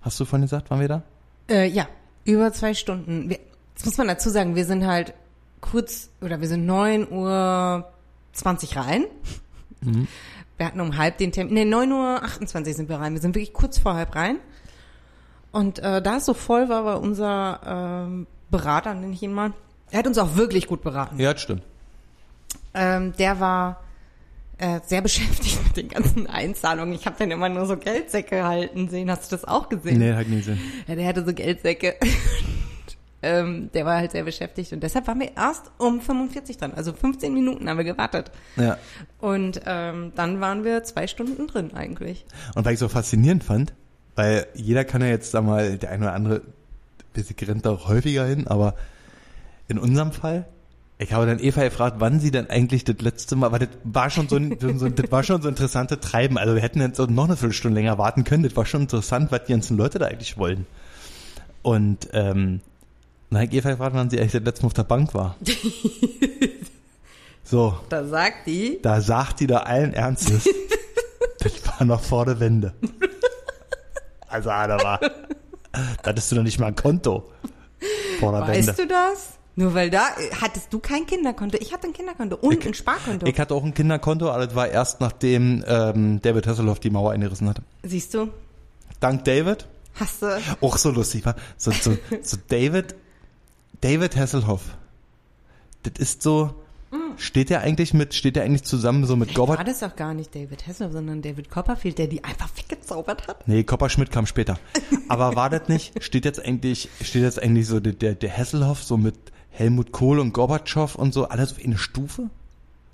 Hast du vorhin gesagt, waren wir da? Äh, ja, über zwei Stunden. Wir, das muss man dazu sagen, wir sind halt kurz, oder wir sind 9 Uhr 20 rein. Wir hatten um halb den Termin, nee, 9 Uhr 28 sind wir rein. Wir sind wirklich kurz vor halb rein. Und äh, da es so voll war, war unser ähm, Berater, nenne ich ihn mal, er hat uns auch wirklich gut beraten. Ja, das stimmt. Ähm, der war äh, sehr beschäftigt mit den ganzen Einzahlungen. Ich habe dann immer nur so Geldsäcke halten sehen. Hast du das auch gesehen? Nee, hat nie gesehen. Ja, der hatte so Geldsäcke. ähm, der war halt sehr beschäftigt und deshalb waren wir erst um 45 dran. Also 15 Minuten haben wir gewartet. Ja. Und ähm, dann waren wir zwei Stunden drin eigentlich. Und weil ich so faszinierend fand, weil jeder kann ja jetzt, sag mal, der eine oder andere, rennt da auch häufiger hin, aber in unserem Fall, ich habe dann Eva gefragt, wann sie denn eigentlich das letzte Mal, weil das war schon so ein, so, das war schon so interessante Treiben. Also wir hätten jetzt noch eine Viertelstunde länger warten können. Das war schon interessant, was die ganzen Leute da eigentlich wollen. Und ähm, dann habe ich Eva gefragt, wann sie eigentlich das letzte Mal auf der Bank war. so, Da sagt die, da sagt die da allen Ernstes, das war noch vor der Wende. Also, ah, da war, da hattest du noch nicht mal ein Konto vor der weißt Wende. du das? Nur weil da hattest du kein Kinderkonto. Ich hatte ein Kinderkonto und ein Sparkonto. Ich hatte auch ein Kinderkonto, aber das war erst nachdem ähm, David Hasselhoff die Mauer eingerissen hatte. Siehst du? Dank David, Hast du. auch so lustig war, so, so, so David, David Hasselhoff, das ist so, steht der eigentlich mit, steht der eigentlich zusammen so mit War Gorbert? das doch gar nicht David Hasselhoff, sondern David Copperfield, der die einfach weggezaubert hat. Nee, Kopperschmidt kam später. Aber war das nicht, steht jetzt eigentlich, steht jetzt eigentlich so der, der, der Hasselhoff so mit Helmut Kohl und Gorbatschow und so, alles auf eine Stufe?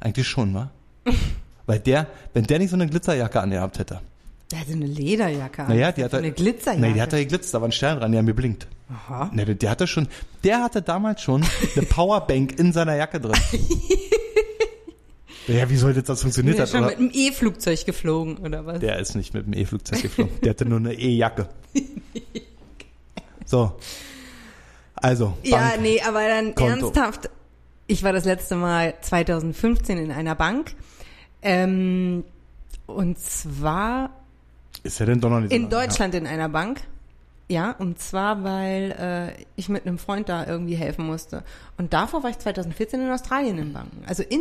Eigentlich schon, wa? Weil der, wenn der nicht so eine Glitzerjacke angehabt hätte. Der hatte eine Lederjacke. an. Naja, die hat eine Glitzerjacke. Nee, die hat er geglitzt, da war ein Stern dran, der mir blinkt. Aha. Nee, der, der hatte schon, der hatte damals schon eine Powerbank in seiner Jacke drin. ja, wie soll das, das funktioniert Der hat? ist schon mit einem E-Flugzeug geflogen, oder was? Der ist nicht mit dem E-Flugzeug geflogen. Der hatte nur eine E-Jacke. So. Also, ja, Bank. nee, aber dann Konto. ernsthaft. Ich war das letzte Mal 2015 in einer Bank. Ähm, und zwar Ist ja denn doch noch nicht so in Deutschland in einer Bank. Ja, und zwar, weil äh, ich mit einem Freund da irgendwie helfen musste. Und davor war ich 2014 in Australien in Banken. Also in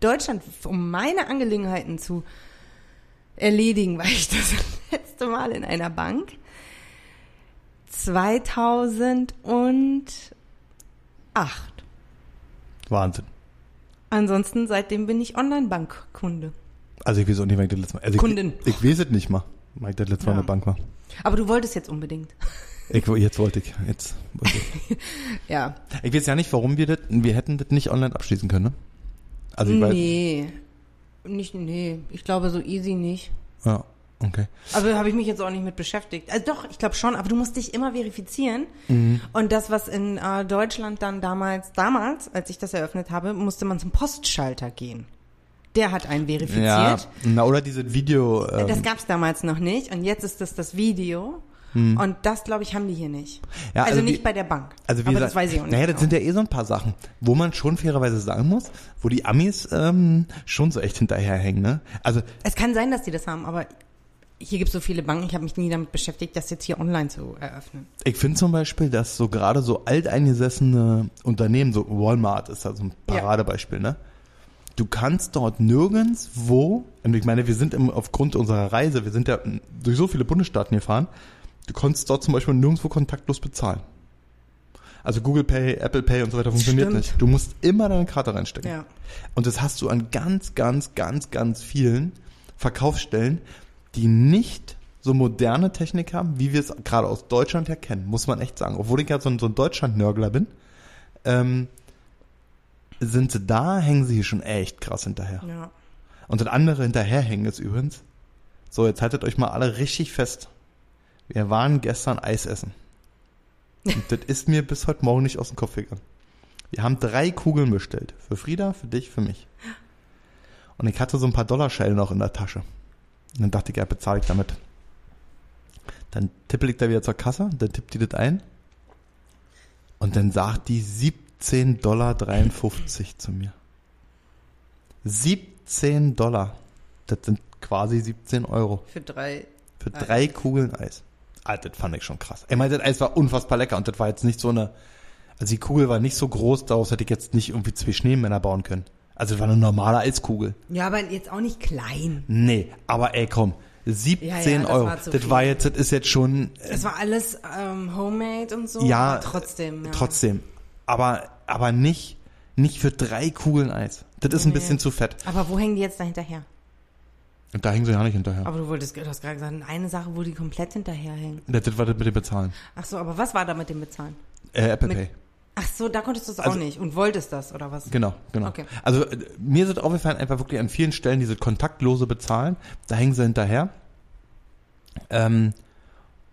Deutschland, um meine Angelegenheiten zu erledigen, war ich das letzte Mal in einer Bank. 2008. Ja. Wahnsinn. Ansonsten, seitdem bin ich Online-Bankkunde. Also ich weiß auch nicht, wann ich das letzte Mal. Also Kundin. Ich, ich weiß es nicht mal, wann ich das letzte Mal Ja. in der Bank war. Aber du wolltest jetzt unbedingt. Ich, jetzt wollte ich. Jetzt wollte ich. Ja. ich weiß ja nicht, warum wir das, wir hätten das nicht online abschließen können, ne? Also ich weiß, Nee. Nicht, nee. Ich glaube so easy nicht. ja, okay. Aber habe ich mich jetzt auch nicht mit beschäftigt. Also doch, ich glaube schon, aber du musst dich immer verifizieren. Mhm. Und das, was in äh, Deutschland dann damals, damals, als ich das eröffnet habe, musste man zum Postschalter gehen. Der hat einen Ja, verifiziert. na, oder diese Video, ähm, Das gab's damals noch nicht. Und jetzt ist das das Video. Und das, glaube ich, haben die hier nicht. Ja, also, also nicht wie- bei der Bank. Also wie aber gesagt, das weiß ich auch nicht. Naja, das genau. sind ja eh so ein paar Sachen, wo man schon fairerweise sagen muss, wo die Amis ähm, schon so echt hinterherhängen. Ne? Also es kann sein, dass die das haben, aber hier gibt es so viele Banken. Ich habe mich nie damit beschäftigt, das jetzt hier online zu eröffnen. ich finde zum Beispiel, dass so gerade so alteingesessene Unternehmen, so Walmart ist da so ein Ja. Paradebeispiel, ne? Du kannst dort nirgendswo, und ich meine, wir sind im, aufgrund unserer Reise, wir sind ja durch so viele Bundesstaaten gefahren, du konntest dort zum Beispiel nirgendwo kontaktlos bezahlen. Also Google Pay, Apple Pay und so weiter funktioniert Stimmt. nicht. Du musst immer deine Karte reinstecken. Ja. Und das hast du an ganz, ganz, ganz, ganz vielen Verkaufsstellen, die nicht so moderne Technik haben, wie wir es gerade aus Deutschland her kennen, muss man echt sagen. Obwohl ich ja so ein, so ein Deutschland-Nörgler bin, ähm, sind sie da, hängen sie hier schon echt krass hinterher. Ja. Und das andere hinterherhängen ist übrigens, so jetzt haltet euch mal alle richtig fest. Wir waren gestern Eis essen. Und das ist mir bis heute Morgen nicht aus dem Kopf gegangen. Wir haben drei Kugeln bestellt. Für Frieda, für dich, für mich. Und ich hatte so ein paar Dollarscheine noch in der Tasche. Und dann dachte ich, ja, bezahle ich damit. Dann tippel ich da wieder zur Kasse, dann tippt die das ein. Und dann sagt die 17,53 Dollar zu mir. 17 Dollar. Das sind quasi 17 Euro Für drei. für drei Kugeln Eis. Alter, das fand ich schon krass. Ich meine, das Eis war unfassbar lecker und das war jetzt nicht so eine, also die Kugel war nicht so groß, daraus hätte ich jetzt nicht irgendwie zwei Schneemänner bauen können. Also das war eine normale Eiskugel. Ja, aber jetzt auch nicht klein. Nee, aber ey, komm, 17 Ja, ja, das Euro. war das viel. war jetzt, das ist jetzt schon, Es war alles ähm, homemade und so. ja, trotzdem. Ja. trotzdem. Aber, aber nicht, nicht für drei Kugeln Eis. Das ist ein Nee. bisschen zu fett. Aber wo hängen die jetzt da hinterher? Und da hängen sie ja nicht hinterher. Aber du wolltest, du hast gerade gesagt, eine Sache, wo die komplett hinterherhängen. Das, das war das mit dem Bezahlen. Ach so, aber was war da mit dem Bezahlen? Äh, Apple Mit- Pay. Ach so, da konntest du es auch Also- nicht und wolltest das, oder was? Genau, genau. Okay. Also äh, mir ist aufgefallen, einfach wirklich an vielen Stellen diese kontaktlose Bezahlen, da hängen sie hinterher. Ähm,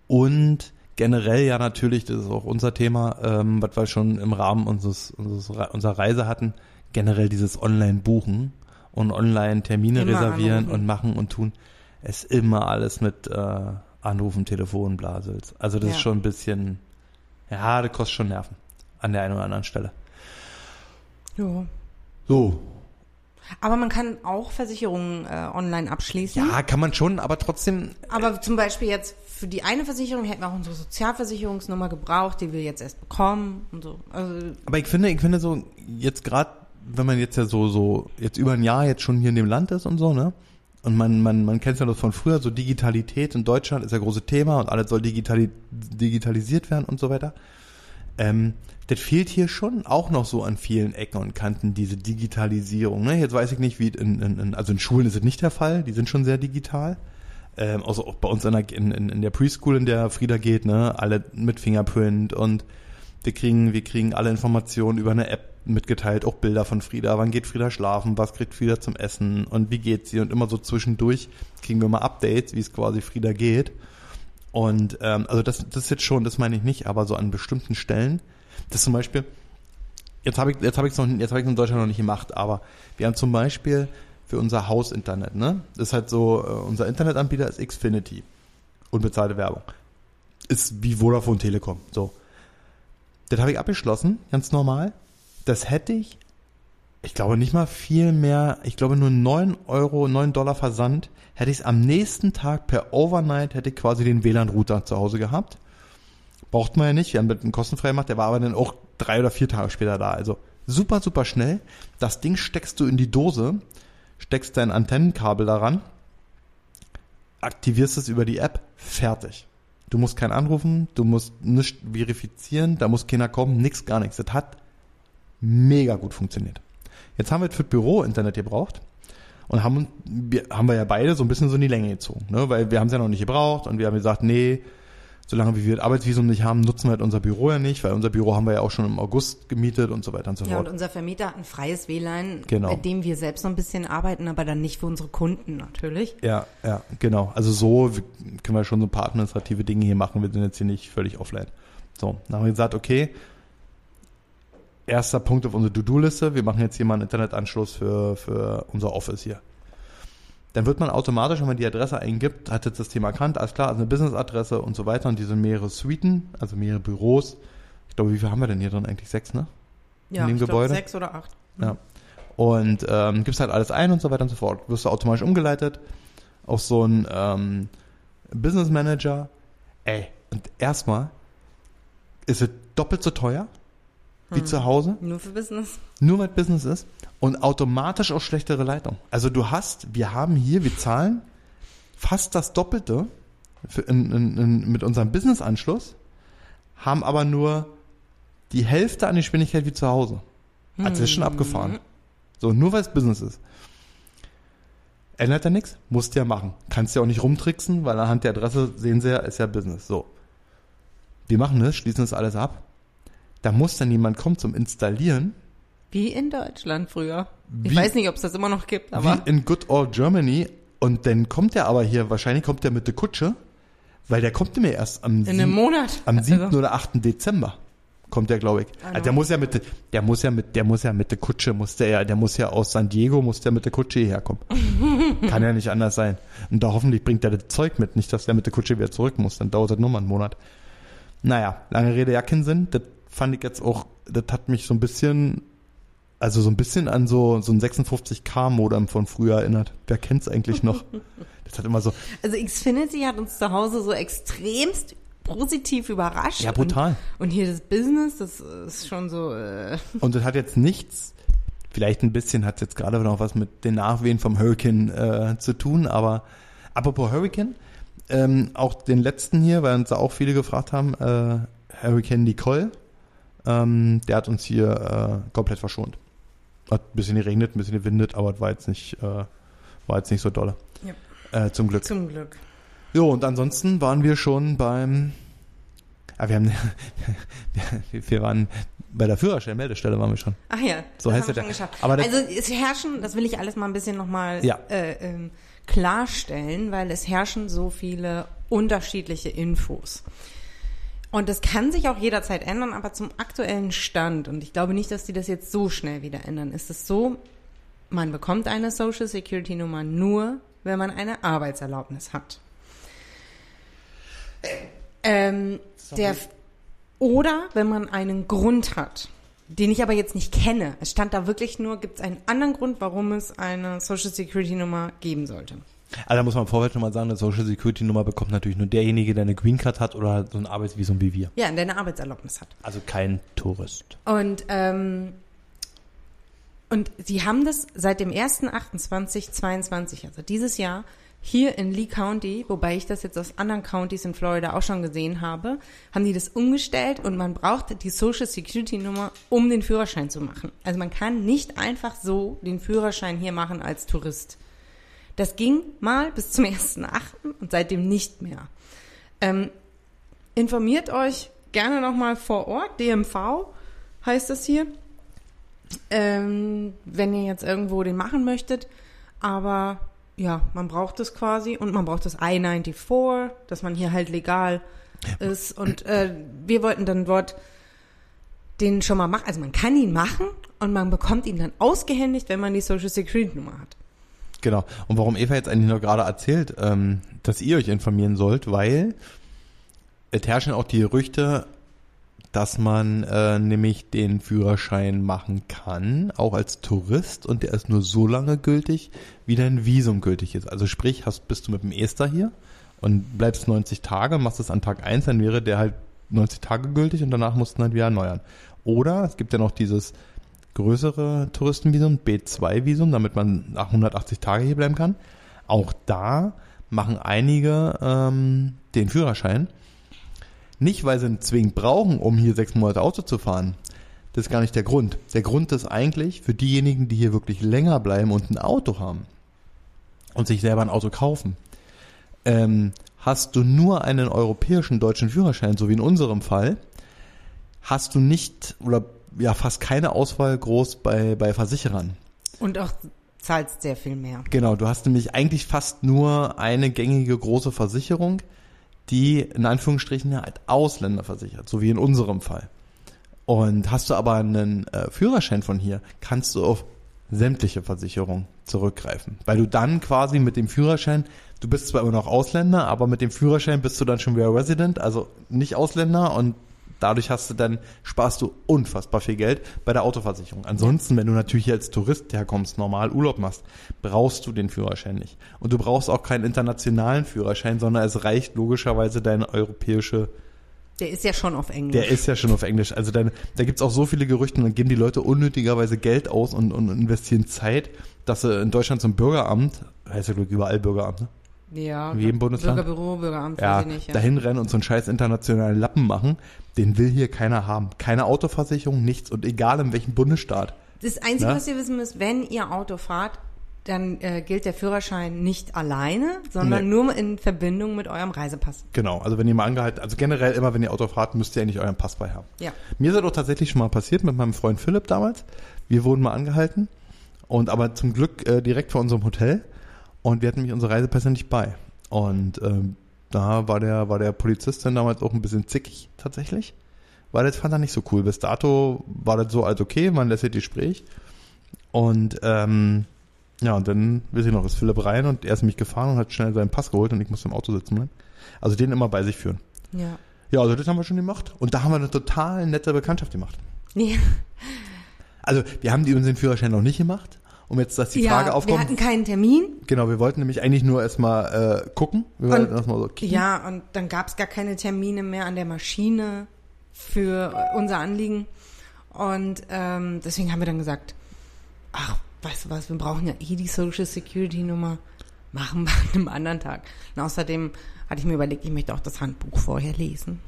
und generell ja natürlich, das ist auch unser Thema, ähm, was wir schon im Rahmen unseres, unseres Re- unserer Reise hatten, generell dieses Online-Buchen und Online-Termine reservieren anrufen. und machen und tun, ist immer alles mit äh, Anrufen, Telefon, Blasels. Also das Ja. ist schon ein bisschen, ja, das kostet schon Nerven an der einen oder anderen Stelle. Ja. So, Aber man kann auch Versicherungen äh, online abschließen. Ja, kann man schon, aber trotzdem, Aber zum Beispiel jetzt für die eine Versicherung hätten wir auch unsere Sozialversicherungsnummer gebraucht, die wir jetzt erst bekommen und so. Also, aber ich finde, ich finde so, jetzt gerade, wenn man jetzt ja so, so, jetzt über ein Jahr jetzt schon hier in dem Land ist und so, ne? Und man, man, man kennt ja das von früher, so Digitalität in Deutschland ist ja große Thema und alles soll digitali digitalisiert werden und so weiter. Ähm, das fehlt hier schon auch noch so an vielen Ecken und Kanten, diese Digitalisierung. Ne? Jetzt weiß ich nicht, wie in, in, in, also in Schulen ist es nicht der Fall, die sind schon sehr digital. Ähm, also auch bei uns in der, in, in, der Preschool, in der Frieda geht, ne, alle mit Fingerprint und wir kriegen, wir kriegen alle Informationen über eine App mitgeteilt, auch Bilder von Frieda, wann geht Frieda schlafen, was kriegt Frieda zum Essen und wie geht sie und immer so zwischendurch kriegen wir mal Updates, wie es quasi Frieda geht. Und ähm, also das, das ist jetzt schon, das meine ich nicht, aber so an bestimmten Stellen, das zum Beispiel, jetzt habe ich, jetzt habe ich noch, jetzt habe ich in Deutschland noch nicht gemacht, aber wir haben zum Beispiel für unser Hausinternet, ne, das ist halt so, äh, unser Internetanbieter ist Xfinity, unbezahlte Werbung, ist wie Vodafone Telekom, so. Das habe ich abgeschlossen, ganz normal. Das hätte ich, ich glaube nicht mal viel mehr, ich glaube nur 9 Euro, 9 Dollar Versand, hätte ich es am nächsten Tag per Overnight, hätte ich quasi den WLAN-Router zu Hause gehabt. Braucht man ja nicht, wir haben mit einem kostenfrei gemacht, der war aber dann auch drei oder vier Tage später da. Also super, super schnell. Das Ding steckst du in die Dose, steckst dein Antennenkabel daran, aktivierst es über die App, fertig. Du musst keinen anrufen, du musst nichts verifizieren, da muss keiner kommen, nix, gar nichts. Das hat mega gut funktioniert. Jetzt haben wir für das Büro Internet gebraucht und haben, wir, haben wir ja beide so ein bisschen so in die Länge gezogen, ne? weil wir haben es ja noch nicht gebraucht und wir haben gesagt, nee, solange wir das Arbeitsvisum nicht haben, nutzen wir halt unser Büro ja nicht, weil unser Büro haben wir ja auch schon im August gemietet und so weiter und so ja, fort. und unser Vermieter hat ein freies WLAN, Genau. mit dem wir selbst noch ein bisschen arbeiten, aber dann nicht für unsere Kunden natürlich. Ja, ja, genau. Also so können wir schon so ein paar administrative Dinge hier machen. Wir sind jetzt hier nicht völlig offline. So, dann haben wir gesagt, okay, erster Punkt auf unsere To-Do-Liste, wir machen jetzt hier mal einen Internetanschluss für, für unser Office hier. Dann wird man automatisch, wenn man die Adresse eingibt, hat jetzt das Thema erkannt, alles klar, also eine Business-Adresse und so weiter und diese mehrere Suiten, also mehrere Büros. Ich glaube, wie viel haben wir denn hier drin eigentlich? Sechs, ne? Ja, dem ich glaub, Gebäude? sechs oder acht. Ja. Und ähm, gibst halt alles ein und so weiter und so fort. Wirst du automatisch umgeleitet auf so einen ähm, Business Manager. Ey, und erstmal ist es doppelt so teuer wie Hm. zu Hause, Nur für Business. nur weil es Business ist und automatisch auch schlechtere Leitung. Also du hast, wir haben hier, wir zahlen fast das Doppelte in, in, in, mit unserem Business-Anschluss, haben aber nur die Hälfte an Geschwindigkeit wie zu Hause. Also das ist schon abgefahren. So, nur weil es Business ist. Ändert ja nichts, musst ja machen. Kannst ja auch nicht rumtricksen, weil anhand der Adresse sehen sie ja, ist ja Business. So. Wir machen das, schließen das alles ab. Da muss dann jemand kommen zum Installieren. Wie in Deutschland früher. Ich Wie- weiß nicht, ob es das immer noch gibt, aber wie in Good Old Germany. Und dann kommt der aber hier, wahrscheinlich kommt der mit der Kutsche, weil der kommt mir erst am, in einem Monat. am 7. Also, oder 8. Dezember. Kommt der, glaube ich. Also der muss ja mit, der- der muss ja mit, der muss ja mit der Kutsche, muss der ja, der muss ja aus San Diego, muss der mit der Kutsche hierher kommen. Kann ja nicht anders sein. Und da hoffentlich bringt der das Zeug mit, nicht, dass der mit der Kutsche wieder zurück muss. Dann dauert das nur mal einen Monat. Naja, lange Rede, ja keinen Sinn. Das fand ich jetzt auch, das hat mich so ein bisschen, also so ein bisschen an so, so ein 56K-Modem von früher erinnert. Wer kennt's eigentlich noch? Das hat immer so, also Xfinity hat uns zu Hause so extremst positiv überrascht. ja, brutal. Und, und hier das Business, das ist schon so, äh, Und das hat jetzt nichts, vielleicht ein bisschen hat es jetzt gerade noch was mit den Nachwehen vom Hurricane äh, zu tun, aber apropos Hurricane, ähm, auch den letzten hier, weil uns da auch viele gefragt haben, äh, Hurricane Nicole, ähm, der hat uns hier äh, komplett verschont. Hat ein bisschen geregnet, ein bisschen gewindet, aber war jetzt nicht, äh, war jetzt nicht so dolle. Äh, zum Glück. Zum Glück. Jo, und ansonsten waren wir schon beim, ja, wir haben, wir waren bei der Führerscheinmeldestelle waren wir schon. Ach ja, So das heißt haben wir es ja. schon geschafft. Aber also es herrschen, das will ich alles mal ein bisschen nochmal Ja. äh, ähm, klarstellen, weil es herrschen so viele unterschiedliche Infos. Und das kann sich auch jederzeit ändern, aber zum aktuellen Stand, und ich glaube nicht, dass die das jetzt so schnell wieder ändern, ist es so, man bekommt eine Social Security Nummer nur, wenn man eine Arbeitserlaubnis hat. Ähm, der, oder wenn man einen Grund hat, den ich aber jetzt nicht kenne. Es stand da wirklich nur, gibt es einen anderen Grund, warum es eine Social Security Nummer geben sollte. Also da muss man vorwärts schon mal sagen, eine Social Security Nummer bekommt natürlich nur derjenige, der eine Green Card hat oder so ein Arbeitsvisum wie wir. Ja, der eine Arbeitserlaubnis hat. Also kein Tourist. Und, ähm, und sie haben das seit dem 1.28.22, also dieses Jahr, hier in Lee County, wobei ich das jetzt aus anderen Counties in Florida auch schon gesehen habe, haben die das umgestellt und man braucht die Social Security Nummer, um den Führerschein zu machen. Also man kann nicht einfach so den Führerschein hier machen als Tourist. Das ging mal bis zum 1.8. und seitdem nicht mehr. Ähm, informiert euch gerne nochmal vor Ort, DMV heißt das hier, ähm, wenn ihr jetzt irgendwo den machen möchtet. Aber ja, man braucht es quasi und man braucht das I-94, dass man hier halt legal ist. Und äh, wir wollten dann dort den schon mal machen. Also man kann ihn machen und man bekommt ihn dann ausgehändigt, wenn man die Social Security Nummer hat. Genau. Und warum Eva jetzt eigentlich noch gerade erzählt, ähm, dass ihr euch informieren sollt, weil es herrschen auch die Gerüchte, dass man äh, nämlich den Führerschein machen kann, auch als Tourist, und der ist nur so lange gültig, wie dein Visum gültig ist. Also sprich, hast, bist du mit dem Ester hier und bleibst 90 Tage, machst es an Tag 1, dann wäre der halt 90 Tage gültig und danach musst du halt wieder erneuern. Oder es gibt ja noch dieses größere Touristenvisum, B2-Visum, damit man nach 180 Tage hier bleiben kann. Auch da machen einige ähm, den Führerschein. Nicht, weil sie ihn zwingend brauchen, um hier sechs Monate Auto zu fahren. Das ist gar nicht der Grund. Der Grund ist eigentlich für diejenigen, die hier wirklich länger bleiben und ein Auto haben und sich selber ein Auto kaufen. Ähm, hast du nur einen europäischen deutschen Führerschein, so wie in unserem Fall, hast du nicht oder ja fast keine Auswahl groß bei, bei Versicherern. Und auch zahlst sehr viel mehr. Genau, du hast nämlich eigentlich fast nur eine gängige große Versicherung, die in Anführungsstrichen als Ausländer versichert, so wie in unserem Fall. Und hast du aber einen äh, Führerschein von hier, kannst du auf sämtliche Versicherungen zurückgreifen. Weil du dann quasi mit dem Führerschein, du bist zwar immer noch Ausländer, aber mit dem Führerschein bist du dann schon wieder Resident, also nicht Ausländer und dadurch hast du dann, sparst du unfassbar viel Geld bei der Autoversicherung. Ansonsten, wenn du natürlich hier als Tourist herkommst, normal Urlaub machst, brauchst du den Führerschein nicht. Und du brauchst auch keinen internationalen Führerschein, sondern es reicht logischerweise deine europäische Der ist ja schon auf Englisch. der ist ja schon auf Englisch. Also dann, da gibt's auch so viele Gerüchte und dann geben die Leute unnötigerweise Geld aus und, und investieren Zeit, dass sie in Deutschland zum Bürgeramt, heißt ja Glück überall Bürgeramt, ne? Ja, in jedem Bundesland? Bürgerbüro, Bürgeramt, Ja, weiß ich nicht. Ja. dahin rennen und so einen scheiß internationalen Lappen machen, den will hier keiner haben. Keine Autoversicherung, nichts und egal in welchem Bundesstaat. Das Einzige, Ne? was ihr wissen müsst, wenn ihr Auto fahrt, dann äh, gilt der Führerschein nicht alleine, sondern Nee. nur in Verbindung mit eurem Reisepass. Genau, also wenn ihr mal angehalten, also generell immer, wenn ihr Auto fahrt, müsst ihr eigentlich euren Pass bei haben. Ja. Mir ist das auch tatsächlich schon mal passiert mit meinem Freund Philipp damals. Wir wurden mal angehalten und aber zum Glück äh, direkt vor unserem Hotel und wir hatten nämlich unsere Reisepässe nicht bei. Und ähm, da war der, war der Polizist dann damals auch ein bisschen zickig tatsächlich, weil das fand er nicht so cool. Bis dato war das so als okay, man lässt das Gespräch. Und ähm, ja, und dann, weiß ich noch, ist Philipp rein und er ist mich gefahren und hat schnell seinen Pass geholt und ich musste im Auto sitzen bleiben. Also den immer bei sich führen. Ja. Ja, also das haben wir schon gemacht. Und da haben wir eine total nette Bekanntschaft gemacht. Ja, Also wir haben die unseren Führerschein noch nicht gemacht. Um jetzt, dass die ja Frage wir aufkommt. hatten keinen Termin. Genau, wir wollten nämlich eigentlich nur erstmal äh, gucken. Wir Und- wollten erstmal so kicken. Ja, und dann gab es gar keine Termine mehr an der Maschine für unser Anliegen. Und ähm, deswegen haben wir dann gesagt, ach, weißt du was, wir brauchen ja eh die Social Security Nummer. Machen wir an einem anderen Tag. Und außerdem hatte ich mir überlegt, ich möchte auch das Handbuch vorher lesen.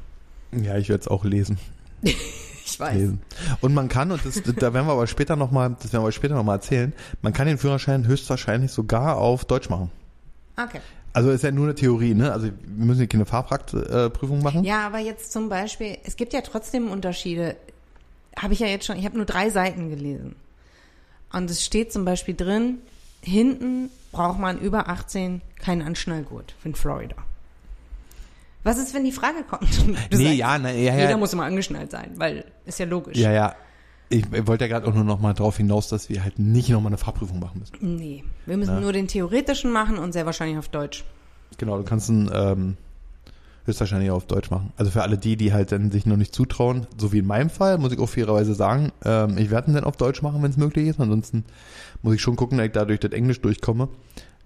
Ja, ich werde es auch lesen. Ich weiß. lesen. Und man kann, und das, da werden wir aber später nochmal, das werden wir später nochmal erzählen, man kann den Führerschein höchstwahrscheinlich sogar auf Deutsch machen. Okay. Also ist ja nur eine Theorie, ne? Also wir müssen hier keine Fahrpraktprüfung machen. Ja, aber jetzt zum Beispiel, es gibt ja trotzdem Unterschiede. Habe ich ja jetzt schon, ich habe nur drei Seiten gelesen. Und es steht zum Beispiel drin, hinten braucht man über 18 keinen Anschnallgurt in Florida. Was ist, wenn die Frage kommt? Du nee, sagst, ja, na, ja, Jeder ja. muss immer angeschnallt sein, weil ist ja logisch. Ja, ja. Ich, wollte ja gerade auch nur nochmal darauf hinaus, dass wir halt nicht nochmal eine Fahrprüfung machen müssen. Nee, wir müssen Na. nur den theoretischen machen und sehr wahrscheinlich auf Deutsch. Genau, du kannst ihn ähm, höchstwahrscheinlich auf Deutsch machen. Also für alle die, die halt dann sich noch nicht zutrauen, so wie in meinem Fall, muss ich auch fairerweise sagen, ähm, ich werde ihn dann auf Deutsch machen, wenn es möglich ist. Ansonsten muss ich schon gucken, dass ich da durch das Englisch durchkomme.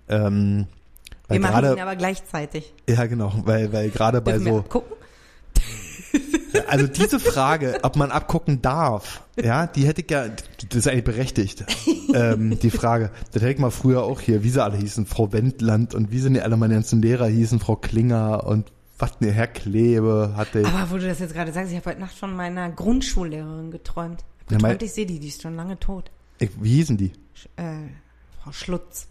Ähm, weil Wir machen ihn aber gleichzeitig. ja genau, weil, weil gerade bei so, gucken? also diese Frage, ob man abgucken darf, ja, die hätte ich ja, das ist eigentlich berechtigt, ähm, die Frage. Das hätte ich mal früher auch hier, wie sie alle hießen, Frau Wendland und wie sie nicht alle meine ganzen Lehrer hießen, Frau Klinger und was ne, Herr Klebe hatte ich. Aber wo du das jetzt gerade sagst, ich habe heute Nacht von meiner Grundschullehrerin geträumt. Ja, mein- Geträumt, ich sehe die, die ist schon lange tot. ich wie hießen die? Sch- Äh, Frau Schlutz.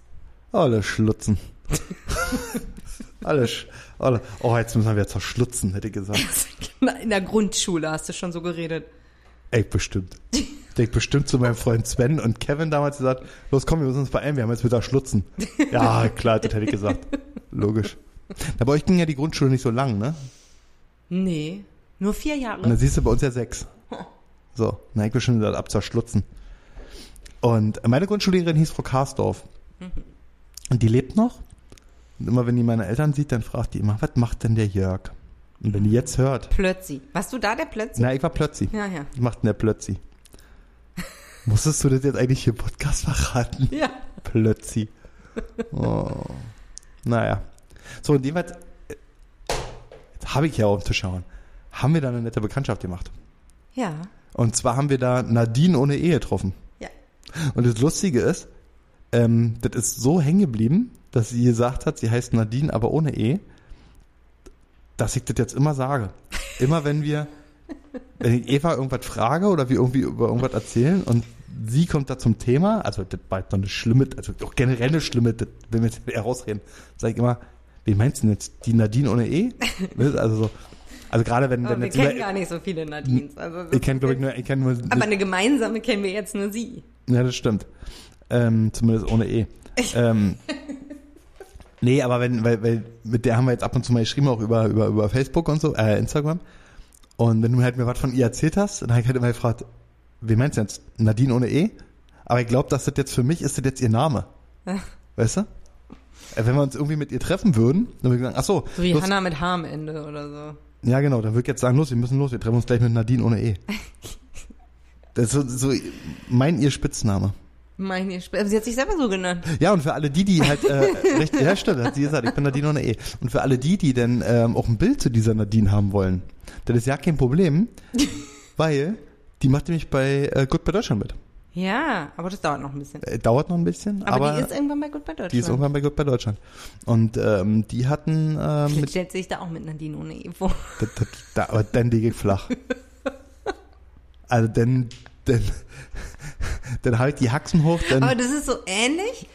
Alle Schlutzen. alle, Sch- alle, oh, jetzt müssen wir wieder zerschlutzen, hätte ich gesagt. In der Grundschule hast du schon so geredet. Ey, bestimmt. Ich bestimmt zu meinem Freund Sven und Kevin damals gesagt, los komm, wir müssen uns beeilen, wir haben jetzt wieder Schlutzen. Ja, klar, das hätte ich gesagt. Logisch. Na, bei euch ging ja die Grundschule nicht so lang, ne? Nee, nur vier Und Jahre. dann siehst du bei uns ja sechs. So, na, ich will schon wieder ab zerschlutzen. Und meine Grundschullehrerin hieß Frau Karsdorf. Und die lebt noch. Und immer wenn die meine Eltern sieht, dann fragt die immer, was macht denn der Jörg? Und wenn die jetzt hört, Plötzi. Warst du da, der Plötzi? na, ich war plötzlich. Ja, ja. Was macht denn der plötzlich? Musstest du das jetzt eigentlich hier im Podcast verraten? Ja. Plötzi. Oh. Naja. So, und äh, jetzt habe ich ja dem Tisch schauen, haben wir da eine nette Bekanntschaft gemacht. Ja. Und zwar haben wir da Nadine ohne Ehe getroffen. Ja. Und das Lustige ist, ähm, das ist so hängen geblieben, dass sie gesagt hat, sie heißt Nadine, aber ohne E, dass ich das jetzt immer sage. Immer wenn wir, wenn ich Eva irgendwas frage oder wir irgendwie über irgendwas erzählen und sie kommt da zum Thema, also das war jetzt noch eine schlimme, also auch generell eine schlimme, das will mir jetzt eher rausreden, sage ich immer, wie meinst du denn jetzt, die Nadine ohne E? Also so, also gerade wenn, wenn wir jetzt kennen gar nicht so viele Nadines. Also ich kenne, glaube ich, nur, ich kenne nur, Aber eine gemeinsame kennen wir jetzt nur sie. Ja, das stimmt. Ähm, zumindest ohne E. ähm, nee, aber wenn, weil, weil mit der haben wir jetzt ab und zu mal geschrieben, auch über, über, über Facebook und so, äh, Instagram. Und wenn du halt mir was von ihr erzählt hast, dann habe ich halt immer gefragt, wie meinst du jetzt? Nadine ohne E? Aber ich glaube, dass das jetzt für mich ist das jetzt ihr Name. Ach. Weißt du? Äh, Wenn wir uns irgendwie mit ihr treffen würden, dann würde ich sagen, ach so, So wie los, Hannah mit H am Ende oder so. ja genau, dann würde ich jetzt sagen, los, wir müssen los, wir treffen uns gleich mit Nadine ohne E. Das ist so, so mein ihr Spitzname. Meine Sp- sie hat sich selber so genannt. Ja, und für alle die, die halt, äh, recht, ja stimmt, hat sie gesagt, ich bin Nadine ohne E. Und für alle die, die denn ähm, auch ein Bild zu dieser Nadine haben wollen, das ist ja kein Problem, weil die macht nämlich bei äh, Good bei Deutschland mit. Ja, aber das dauert noch ein bisschen. Äh, dauert noch ein bisschen, Aber, aber, die ist irgendwann bei Good bei Deutschland. die ist irgendwann bei Good bei Deutschland. Und ähm, die hatten ähm, mit, stellt sich da auch mit Nadine ohne E vor. das, das, da, aber dann liege ich flach. Also dann, dann, dann halt die Haxen hoch, dann Aber das ist so ähnlich.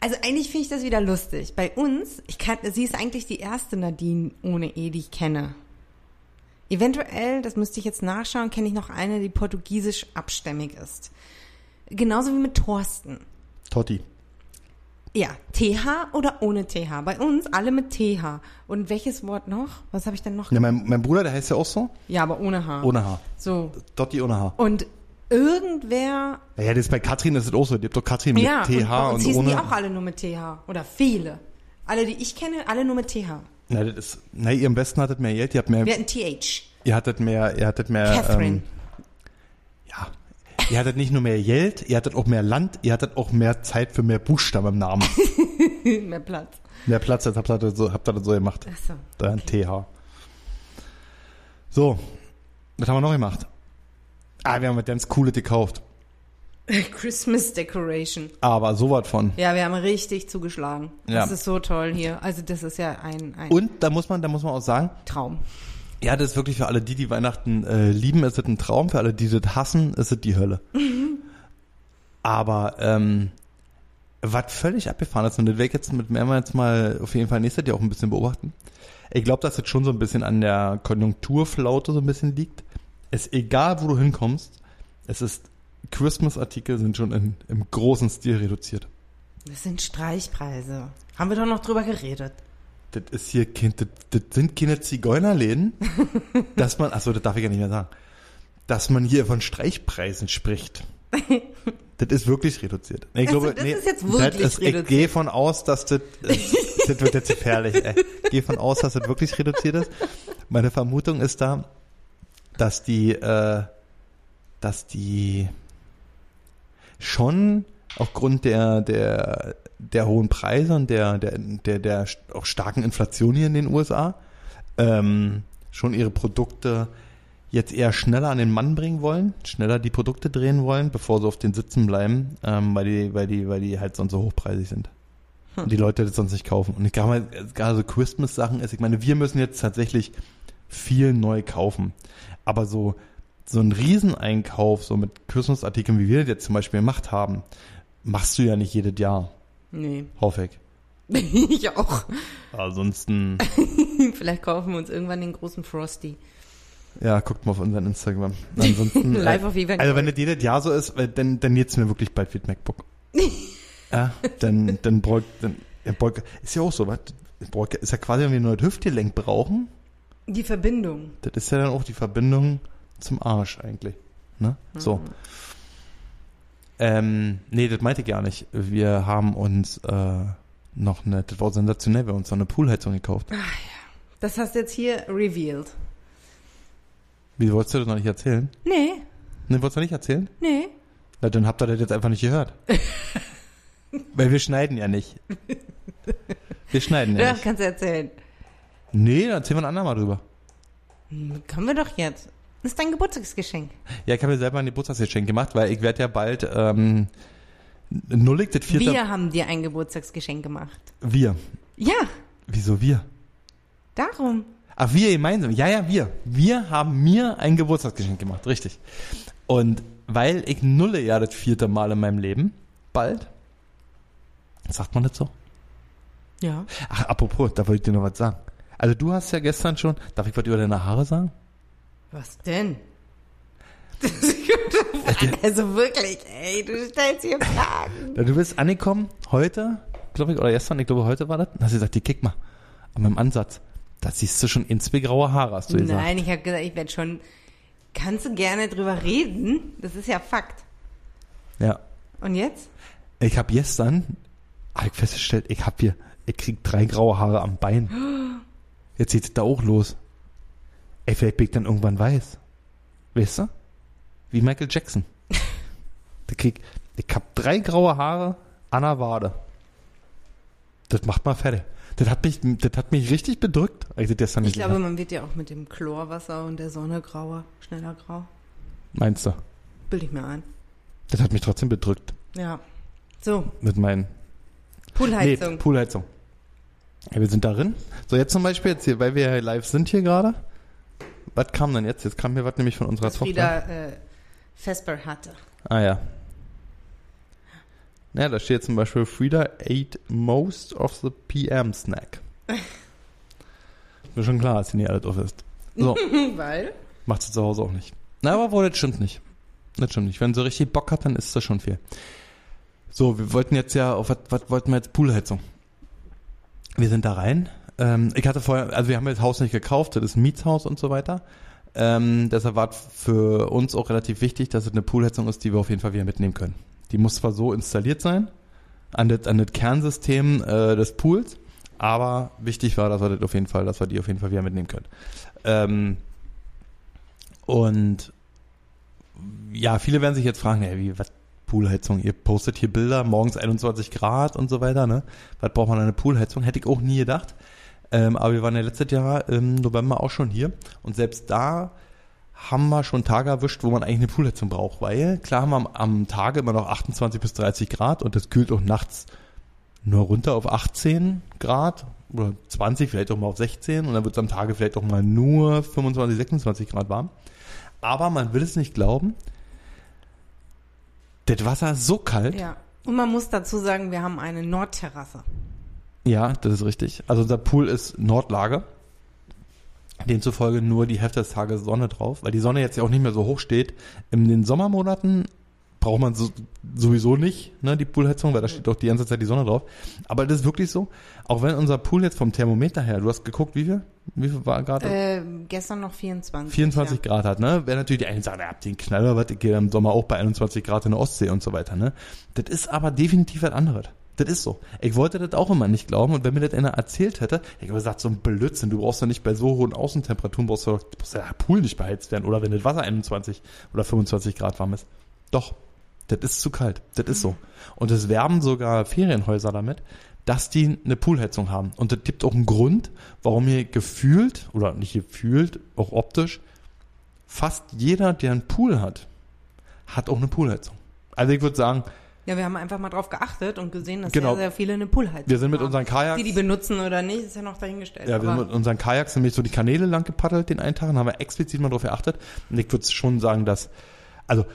Also eigentlich finde ich das wieder lustig. Bei uns, ich kann, sie ist eigentlich die erste Nadine ohne E, die ich kenne. Eventuell, das müsste ich jetzt nachschauen, kenne ich noch eine, die portugiesisch abstämmig ist. Genauso wie mit Thorsten. Totti. Ja, TH oder ohne TH. Bei uns alle mit TH. Und welches Wort noch? Was habe ich denn noch? Ja, mein, mein Bruder, der heißt ja auch so, Ja, aber ohne H. ohne H. So. Totti ohne H. Und irgendwer Ja, das ist bei Katrin ist es auch so. Die habt doch Katrin mit Ja, TH und und, uns hießen die ohne. auch alle nur mit TH. Oder viele. Alle, die ich kenne, alle nur mit TH. Na, das ist, na, ihr am besten hattet mehr Geld, ihr habt mehr, Wir hatten TH. ihr hattet mehr, ihr hattet mehr, Catherine. ähm, ja, ihr hattet nicht nur mehr Geld, ihr hattet auch mehr Land, ihr hattet auch mehr Zeit für mehr Buchstaben im Namen. Mehr Platz. mehr Platz, als habt ihr das so, habt ihr das so gemacht. Ach so. Da ein TH. So, was haben wir noch gemacht? Ah, wir haben was ganz Cooles gekauft. Christmas Decoration. Aber sowas von. Ja, wir haben richtig zugeschlagen. Ja. Das ist so toll hier. Also das ist ja ein, ein Und da muss man, da muss man auch sagen, Traum. Ja, das ist wirklich für alle die, die Weihnachten äh, lieben, ist es ein Traum. Für alle, die das hassen, ist es die Hölle. Aber ähm, was völlig abgefahren ist, und das werde ich jetzt mit mehrmals mal auf jeden Fall nächstes Jahr auch ein bisschen beobachten. Ich glaube, dass das schon so ein bisschen an der Konjunkturflaute so ein bisschen liegt. Es ist egal, wo du hinkommst, es ist Christmas-Artikel sind schon in, im großen Stil reduziert. Das sind Streichpreise. Haben wir doch noch drüber geredet. Das ist hier Kind, das, das sind keine Zigeunerläden, dass man, achso, das darf ich ja nicht mehr sagen, dass man hier von Streichpreisen spricht. das ist wirklich reduziert. Ich Das- glaube, das nee, ist jetzt wirklich ist, Ich reduziert. gehe von aus, dass das, das, das wird jetzt gefährlich, ey. Ich gehe von aus, dass das wirklich reduziert ist. Meine Vermutung ist da, dass die, äh, dass die schon aufgrund der, der, der hohen Preise und der, der, der, der auch starken Inflation hier in den USA, ähm, schon ihre Produkte jetzt eher schneller an den Mann bringen wollen, schneller die Produkte drehen wollen, bevor sie auf den Sitzen bleiben, ähm, weil die, weil die, weil die halt sonst so hochpreisig sind. Und die Leute das sonst nicht kaufen. Und ich glaube, gerade so Christmas-Sachen ist, ich meine, wir müssen jetzt tatsächlich viel neu kaufen. Aber so, so ein Rieseneinkauf, so mit Christmas-Artikeln, wie wir das jetzt zum Beispiel gemacht haben, machst du ja nicht jedes Jahr. Nee. Hoffe ich. ich auch. Ansonsten, Vielleicht kaufen wir uns irgendwann den großen Frosty. ja, guckt mal auf unseren Instagram. Ansonsten, Live äh, auf Event. also wenn das jedes Jahr so ist, äh, dann, dann jetzt mir wirklich bald wie das MacBook. ja, dann, dann bräuch, dann, ja, bräuch, ist ja auch so, was? Bräuch, ist ja quasi, wenn wir nur das Hüftgelenk brauchen, Die Verbindung. das ist ja dann auch die Verbindung zum Arsch eigentlich. Ne? So. Ähm, nee, das meinte ich gar nicht. Wir haben uns äh, noch eine, das war sensationell, wir haben uns noch eine Poolheizung gekauft. Das hast du jetzt hier revealed. Wie wolltest du das noch nicht erzählen? Nee, Ne, wolltest du nicht erzählen? nee. Na, dann habt ihr das jetzt einfach nicht gehört. Weil wir schneiden ja nicht. Wir schneiden ja Ja, nicht. kannst du erzählen. Nee, dann erzählen wir ein andermal drüber. Hm, Können wir doch jetzt. Das ist dein Geburtstagsgeschenk. Ja, ich habe mir selber ein Geburtstagsgeschenk gemacht, weil ich werde ja bald ähm, nullig, das vierte... Wir haben dir ein Geburtstagsgeschenk gemacht. wir. Ja, Wieso wir? darum. Ach, wir gemeinsam. Ja, ja, wir. Wir haben mir ein Geburtstagsgeschenk gemacht, richtig. Und weil ich nulle ja das vierte Mal in meinem Leben, bald. Sagt man das so? Ja. Ach, apropos, da wollte ich dir noch was sagen. Also du hast ja gestern schon, darf ich was über deine Haare sagen? Was denn? also wirklich, ey, du stellst hier Fragen. Du bist angekommen heute, glaube ich, oder gestern, ich glaube heute war das, und hast gesagt, die kick mal, an meinem Ansatz. Da siehst du schon insbe graue Haare, hast du gesagt. Nein, ich habe gesagt, ich werde schon. Kannst du gerne drüber reden? Das ist ja Fakt. Ja. Und jetzt? Ich habe gestern, hab ich festgestellt, ich habe hier, ich krieg drei graue Haare am Bein. Jetzt geht's da auch los. Ey, vielleicht bin ich dann irgendwann weiß. Weißt du? Wie Michael Jackson. Da krieg, ich hab drei graue Haare an der Wade. Das macht mal fertig. Das hat mich, das hat mich richtig bedrückt. ich Ich glaube, man wird ja auch mit dem Chlorwasser und der Sonne grauer, schneller grau. Meinst du? Bild ich mir ein. Das hat mich trotzdem bedrückt. Ja. So, Mit meinen Poolheizung. Nee, Poolheizung. Ja, wir sind darin. So, jetzt zum Beispiel, jetzt hier, weil wir live sind hier gerade. Was kam denn jetzt? Jetzt kam mir was nämlich von unserer was Tochter. Frieda äh, Vesper hatte. Ah ja. Ja, da steht zum Beispiel, Frieda ate most of the PM snack. Ist mir schon klar, dass sie nicht alles auf ist. So, Weil? macht sie zu Hause auch nicht. Na, aber wohl, das stimmt nicht. Das stimmt nicht. Wenn sie richtig Bock hat, dann ist das schon viel. So, wir wollten jetzt ja, auf was, was wollten wir jetzt? Poolheizung. Wir sind da rein. Ähm, ich hatte vorher, also wir haben das Haus nicht gekauft, das ist ein Mietshaus und so weiter. Ähm, deshalb war für uns auch relativ wichtig, dass es eine Poolheizung ist, die wir auf jeden Fall wieder mitnehmen können. Die muss zwar so installiert sein, an das, an das Kernsystem äh, des Pools, aber wichtig war, dass wir das auf jeden Fall, dass wir die auf jeden Fall wieder mitnehmen können. Ähm, und ja, viele werden sich jetzt fragen, ey, wie, was Poolheizung? Ihr postet hier Bilder, morgens 21 Grad und so weiter, ne? Was braucht man eine Poolheizung? Hätte ich auch nie gedacht. Ähm, aber wir waren ja letztes Jahr im November auch schon hier und selbst da haben wir schon Tage erwischt, wo man eigentlich eine Poolheizung braucht, weil klar haben wir am, am Tage immer noch 28 bis 30 Grad und das kühlt auch nachts nur runter auf 18 Grad oder 20, vielleicht auch mal auf 16 und dann wird es am Tage vielleicht auch mal nur 25, 26 Grad warm. Aber man will es nicht glauben, das Wasser ist so kalt. Ja. Und man muss dazu sagen, wir haben eine Nordterrasse. Ja, das ist richtig. Also unser Pool ist Nordlage. Demzufolge nur die Hälfte des Tages Sonne drauf, weil die Sonne jetzt ja auch nicht mehr so hoch steht. In den Sommermonaten braucht man so, sowieso nicht, ne, die Poolheizung, weil da steht doch die ganze Zeit die Sonne drauf. Aber das ist wirklich so, auch wenn unser Pool jetzt vom Thermometer her, du hast geguckt, wie viel? Wie viel war gerade? Äh, gestern noch 24. 24 ja. Grad hat, ne? Wäre natürlich die einen sagen, ihr habt den Knaller, was, ich gehe im Sommer auch bei 21 Grad in der Ostsee und so weiter, ne? Das ist aber definitiv was anderes. Das ist so. Ich wollte das auch immer nicht glauben und wenn mir das einer erzählt hätte, ich habe gesagt, so ein Blödsinn, du brauchst doch nicht bei so hohen Außentemperaturen, brauchst du brauchst der Pool nicht beheizt werden oder wenn das Wasser 21 oder 25 Grad warm ist. Doch, das ist zu kalt. Das ist so. Und es werben sogar Ferienhäuser damit, dass die eine Poolheizung haben. Und das gibt auch einen Grund, warum hier gefühlt, oder nicht gefühlt, auch optisch, fast jeder, der einen Pool hat, hat auch eine Poolheizung. Also ich würde sagen, Ja, wir haben einfach mal drauf geachtet und gesehen, dass Genau. sehr, sehr viele eine Poolheizung wir sind mit haben. unseren Kajaks, Die die benutzen oder nicht, ist ja noch dahingestellt. ja, wir sind mit unseren Kajaks nämlich so die Kanäle lang gepaddelt den einen Tag und haben wir explizit mal darauf geachtet. Und ich würde schon sagen, dass, also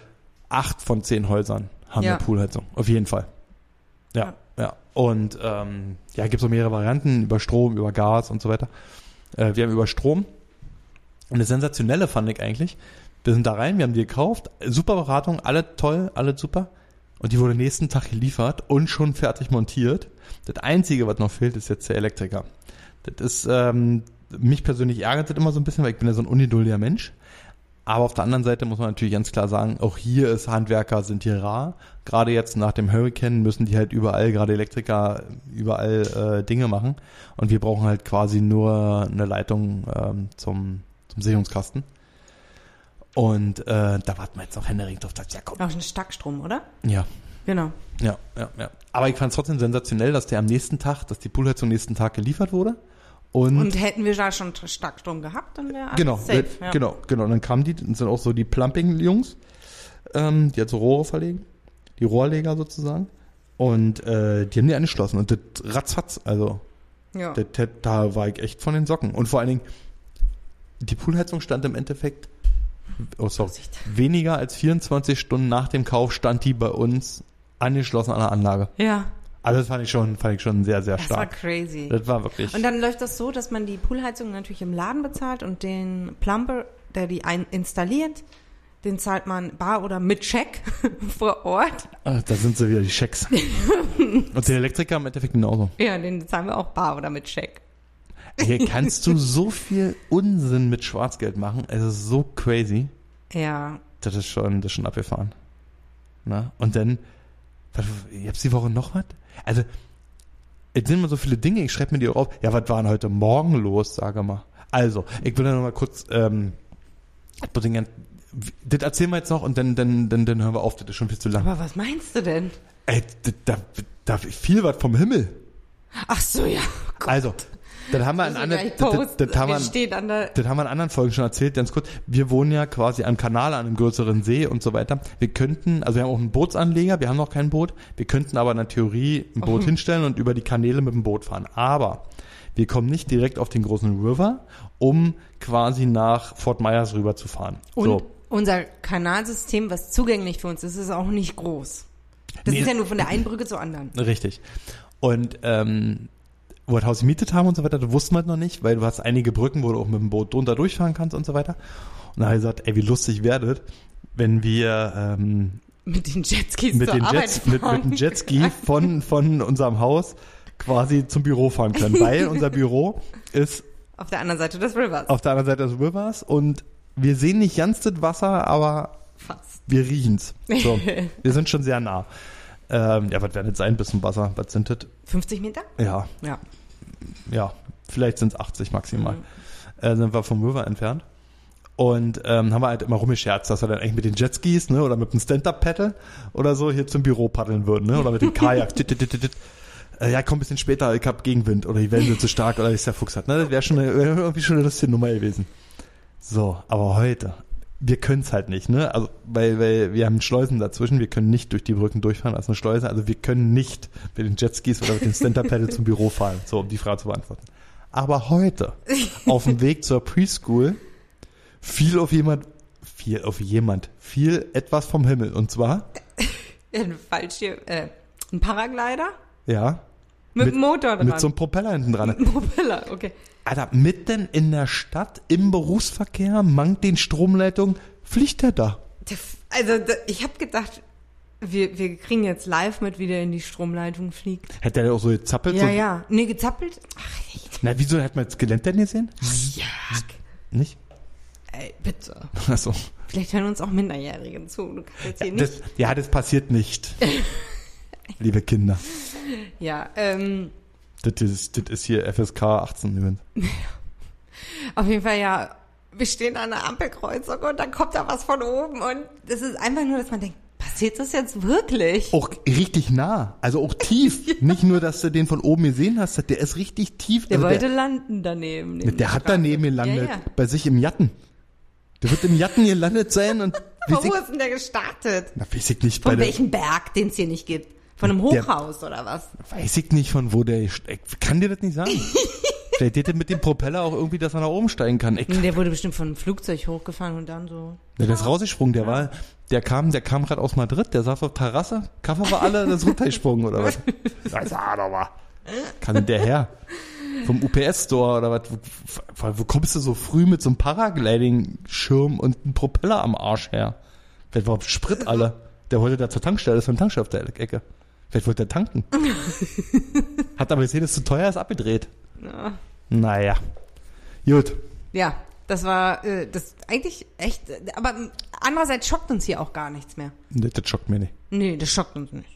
acht von zehn Häusern haben Ja. eine Poolheizung. Auf jeden Fall. Ja, ja. Und ähm, ja, gibt es auch mehrere Varianten über Strom, über Gas und so weiter. Äh, wir haben über Strom. Und das Sensationelle fand ich eigentlich, wir sind da rein, wir haben die gekauft, super Beratung, alle toll, alle super. Und die wurde nächsten Tag geliefert und schon fertig montiert. Das Einzige, was noch fehlt, ist jetzt der Elektriker. Das ist, ähm, mich persönlich ärgert das immer so ein bisschen, weil ich bin ja so ein ungeduldiger Mensch. Aber auf der anderen Seite muss man natürlich ganz klar sagen, auch hier ist Handwerker sind hier rar. Gerade jetzt nach dem Hurricane müssen die halt überall, gerade Elektriker, überall äh, Dinge machen. Und wir brauchen halt quasi nur eine Leitung ähm, zum, zum Sicherungskasten. Und äh, da warten wir jetzt noch händeringend drauf, dass ja komm. auch ein Starkstrom, oder? Ja, Genau. ja, ja, ja. Aber ich fand es trotzdem sensationell, dass der am nächsten Tag, dass die Poolheizung am nächsten Tag geliefert wurde. Und, Und hätten wir da schon Starkstrom gehabt, dann wäre alles genau, safe. ja. genau, genau. Und dann kamen die, das sind auch so die Plumping-Jungs, ähm, die hat so Rohre verlegen, die Rohrleger sozusagen. Und äh, die haben die angeschlossen und das ratzfatz, also Ja. das, das, da war ich echt von den Socken. Und vor allen Dingen, die Poolheizung stand im Endeffekt, oh sorry, weniger als 24 Stunden nach dem Kauf stand die bei uns angeschlossen an der Anlage. ja, Also das fand ich schon, fand ich schon sehr, sehr das war stark. crazy. Das war wirklich. Und dann läuft das so, dass man die Poolheizung natürlich im Laden bezahlt und den Plumber, der die ein installiert, den zahlt man bar oder mit Scheck vor Ort. Ah, da sind sie wieder, die Schecks. Und der Elektriker im Endeffekt genauso. Ja, den zahlen wir auch bar oder mit Scheck. Hier kannst du so viel Unsinn mit Schwarzgeld machen. Es ist so crazy. Ja, Das ist schon, das ist schon abgefahren. Na? Und dann, was, jetzt die Woche noch was? Also, jetzt sind immer so viele Dinge, ich schreibe mir die auch auf. Ja, was war denn heute Morgen los, sage mal. Also, ich will da noch mal kurz, ähm, den ganzen- das erzählen wir jetzt noch und dann, dann, dann, dann hören wir auf, das ist schon viel zu lang. aber was meinst du denn? Ey, da, da, da fiel was vom Himmel. Ach so, ja. Gott, Also, das haben wir anderen, das, das, haben an der, das haben wir in anderen Folgen schon erzählt, ganz kurz. Wir wohnen ja quasi am Kanal, an einem größeren See und so weiter. Wir könnten, also wir haben auch einen Bootsanleger, wir haben noch kein Boot. Wir könnten aber in der Theorie ein Boot hinstellen und über die Kanäle mit dem Boot fahren. Aber wir kommen nicht direkt auf den großen River, um quasi nach Fort Myers rüber zu fahren. und so. unser Kanalsystem, was zugänglich für uns ist, ist auch nicht groß. Das Nee. ist ja nur von der einen Brücke zur anderen. Richtig. Und ähm, wo wir das Haus gemietet haben und so weiter, da wussten wir halt noch nicht, weil du hast einige Brücken, wo du auch mit dem Boot drunter durchfahren kannst und so weiter. Und da habe ich gesagt, ey, wie lustig das, wenn wir ähm, Mit den Jetskis mit, den Jets, mit, mit dem Jetski von, von unserem Haus quasi zum Büro fahren können, weil unser Büro ist Auf der anderen Seite des Rivers. auf der anderen Seite des Rivers und wir sehen nicht ganz das Wasser, aber Fast. wir riechen's. So, wir sind schon sehr nah. Ähm, ja, was werden das sein bis zum Wasser? Was sind das? 50 Meter? Ja, Ja. Ja, vielleicht sind es 80 maximal. Mhm. Äh, sind wir vom River entfernt. Und ähm, haben wir halt immer rumgescherzt, dass wir dann eigentlich mit den Jetskis, ne, oder mit dem Stand-Up-Paddle oder so hier zum Büro paddeln würden, ne, oder mit dem Kajak. Äh, ja, komm ein bisschen später, ich hab Gegenwind oder die Wellen sind zu stark oder ist der Fuchs hat. Ne, das wäre schon eine, wär irgendwie schon eine lustige Nummer gewesen. So, aber heute, wir können es halt nicht, ne? Also, weil, weil wir haben Schleusen dazwischen, wir können nicht durch die Brücken durchfahren als eine Schleuse, also wir können nicht mit den Jetskis oder mit dem Stand-Up-Paddle zum Büro fahren, so um die Frage zu beantworten. Aber heute, auf dem Weg zur Preschool, fiel auf jemand, fiel auf jemand, fiel etwas vom Himmel. Und zwar, Ein Fallschirm, äh, ein Paraglider? ja, Mit, Mit- Motor dran. mit so einem Propeller hinten dran. Propeller, okay. Alter, mitten in der Stadt, im Berufsverkehr, mangt den Stromleitungen, fliegt er da. Also, ich habe gedacht, wir, wir kriegen jetzt live mit, wie der in die Stromleitung fliegt. Hätte er auch so gezappelt? Ja, so, ja. Nee, gezappelt? Ach, echt? Na, wieso, hat man das Gelände denn gesehen? Ja. Nicht? Ey, bitte. Achso. Vielleicht hören uns auch Minderjährigen zu. Du kannst jetzt hier Ja, nicht. das, ja, das passiert nicht. Liebe Kinder. Ja, ähm, Das ist, das ist hier FSK 18 übrigens. auf jeden Fall ja. Wir stehen an der Ampelkreuzung und dann kommt da was von oben und das ist einfach nur, dass man denkt, passiert das jetzt wirklich? Auch richtig nah, also auch tief. Nicht nur, dass du den von oben gesehen hast, der ist richtig tief. Der also wollte landen daneben. neben der, der hat daneben gelandet, Ja, ja. bei sich im Jatten. Der wird im Jatten gelandet sein und ich, wo ist denn der gestartet? na, weiß ich nicht, bei Von der, welchem Berg, den es hier nicht gibt? Von einem Der- Hochhaus oder was? weiß ich nicht, von wo der, ich kann dir das nicht sagen. Vielleicht hätte mit dem Propeller auch irgendwie, dass er nach oben steigen kann. Ich, Der wurde bestimmt von einem Flugzeug hochgefahren und dann so. Der ist rausgesprungen, der war, der kam, der kam gerade aus Madrid, der saß auf Terrasse, Kaffee war alle, der ist runtergesprungen oder was? Das war doch mal. Kann denn der her? Vom UPS-Store oder was? Wo, wo kommst du so früh mit so einem Paragliding-Schirm und einem Propeller am Arsch her? Vielleicht war Sprit alle. Der wollte da zur Tankstelle, ist eine Tankstelle auf der Ecke. Vielleicht wollte der tanken. Hat aber gesehen, dass es zu teuer ist, abgedreht. Ja. Naja. Gut. Ja, das war äh, das eigentlich echt. Aber andererseits schockt uns hier auch gar nichts mehr. Das, das schockt mir nicht. Nee, das schockt uns nicht.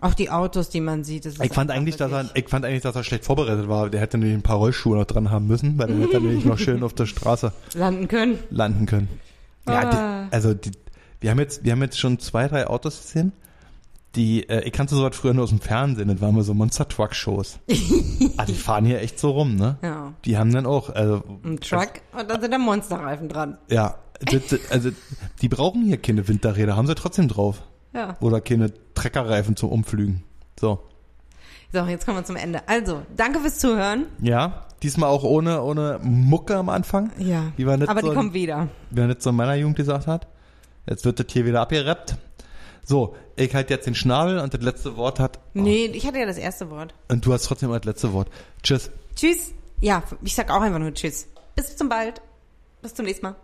Auch die Autos, die man sieht. Das ist Ich fand eigentlich, dass er, ich fand eigentlich, dass er schlecht vorbereitet war. Der hätte nämlich ein paar Rollschuhe noch dran haben müssen, weil dann hätte er nämlich noch schön auf der Straße landen können. landen können. Ja, Ah. die, also die, wir haben jetzt, wir haben jetzt schon zwei, drei Autos gesehen. Die, äh, ich kannte sowas früher nur aus dem Fernsehen, das waren mal so Monster Truck Shows. ah, die fahren hier echt so rum, ne? Ja. Die haben dann auch, also, Ein Truck und dann sind da Monsterreifen dran. ja, das, das, also, die brauchen hier keine Winterräder, haben sie trotzdem drauf. Ja. Oder keine Treckerreifen zum Umflügen. So. So, jetzt kommen wir zum Ende. Also, danke fürs Zuhören. Ja, diesmal auch ohne, ohne Mucke am Anfang. Ja. Wie das Aber so die kommen wieder. wie man das so in meiner Jugend gesagt hat. Jetzt wird das hier wieder abgerappt. So, ich halte jetzt den Schnabel und das letzte Wort hat. Nee, ich hatte ja das erste Wort. Und du hast trotzdem das letzte Wort. Tschüss. Tschüss. Ja, ich sag auch einfach nur Tschüss. Bis zum bald. Bis zum nächsten Mal.